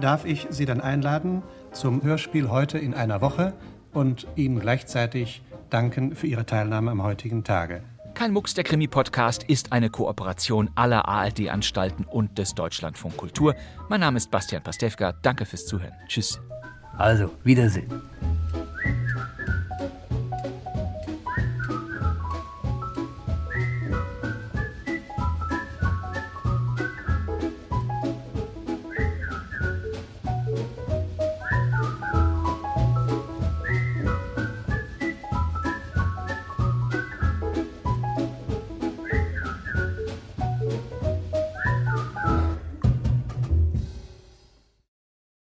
darf ich Sie dann einladen zum Hörspiel heute in einer Woche und Ihnen gleichzeitig danken für Ihre Teilnahme am heutigen Tage. Kein Mucks, der Krimi-Podcast ist eine Kooperation aller ARD-Anstalten und des Deutschlandfunk Kultur. Mein Name ist Bastian Pastewka. Danke fürs Zuhören. Tschüss. Also, Wiedersehen.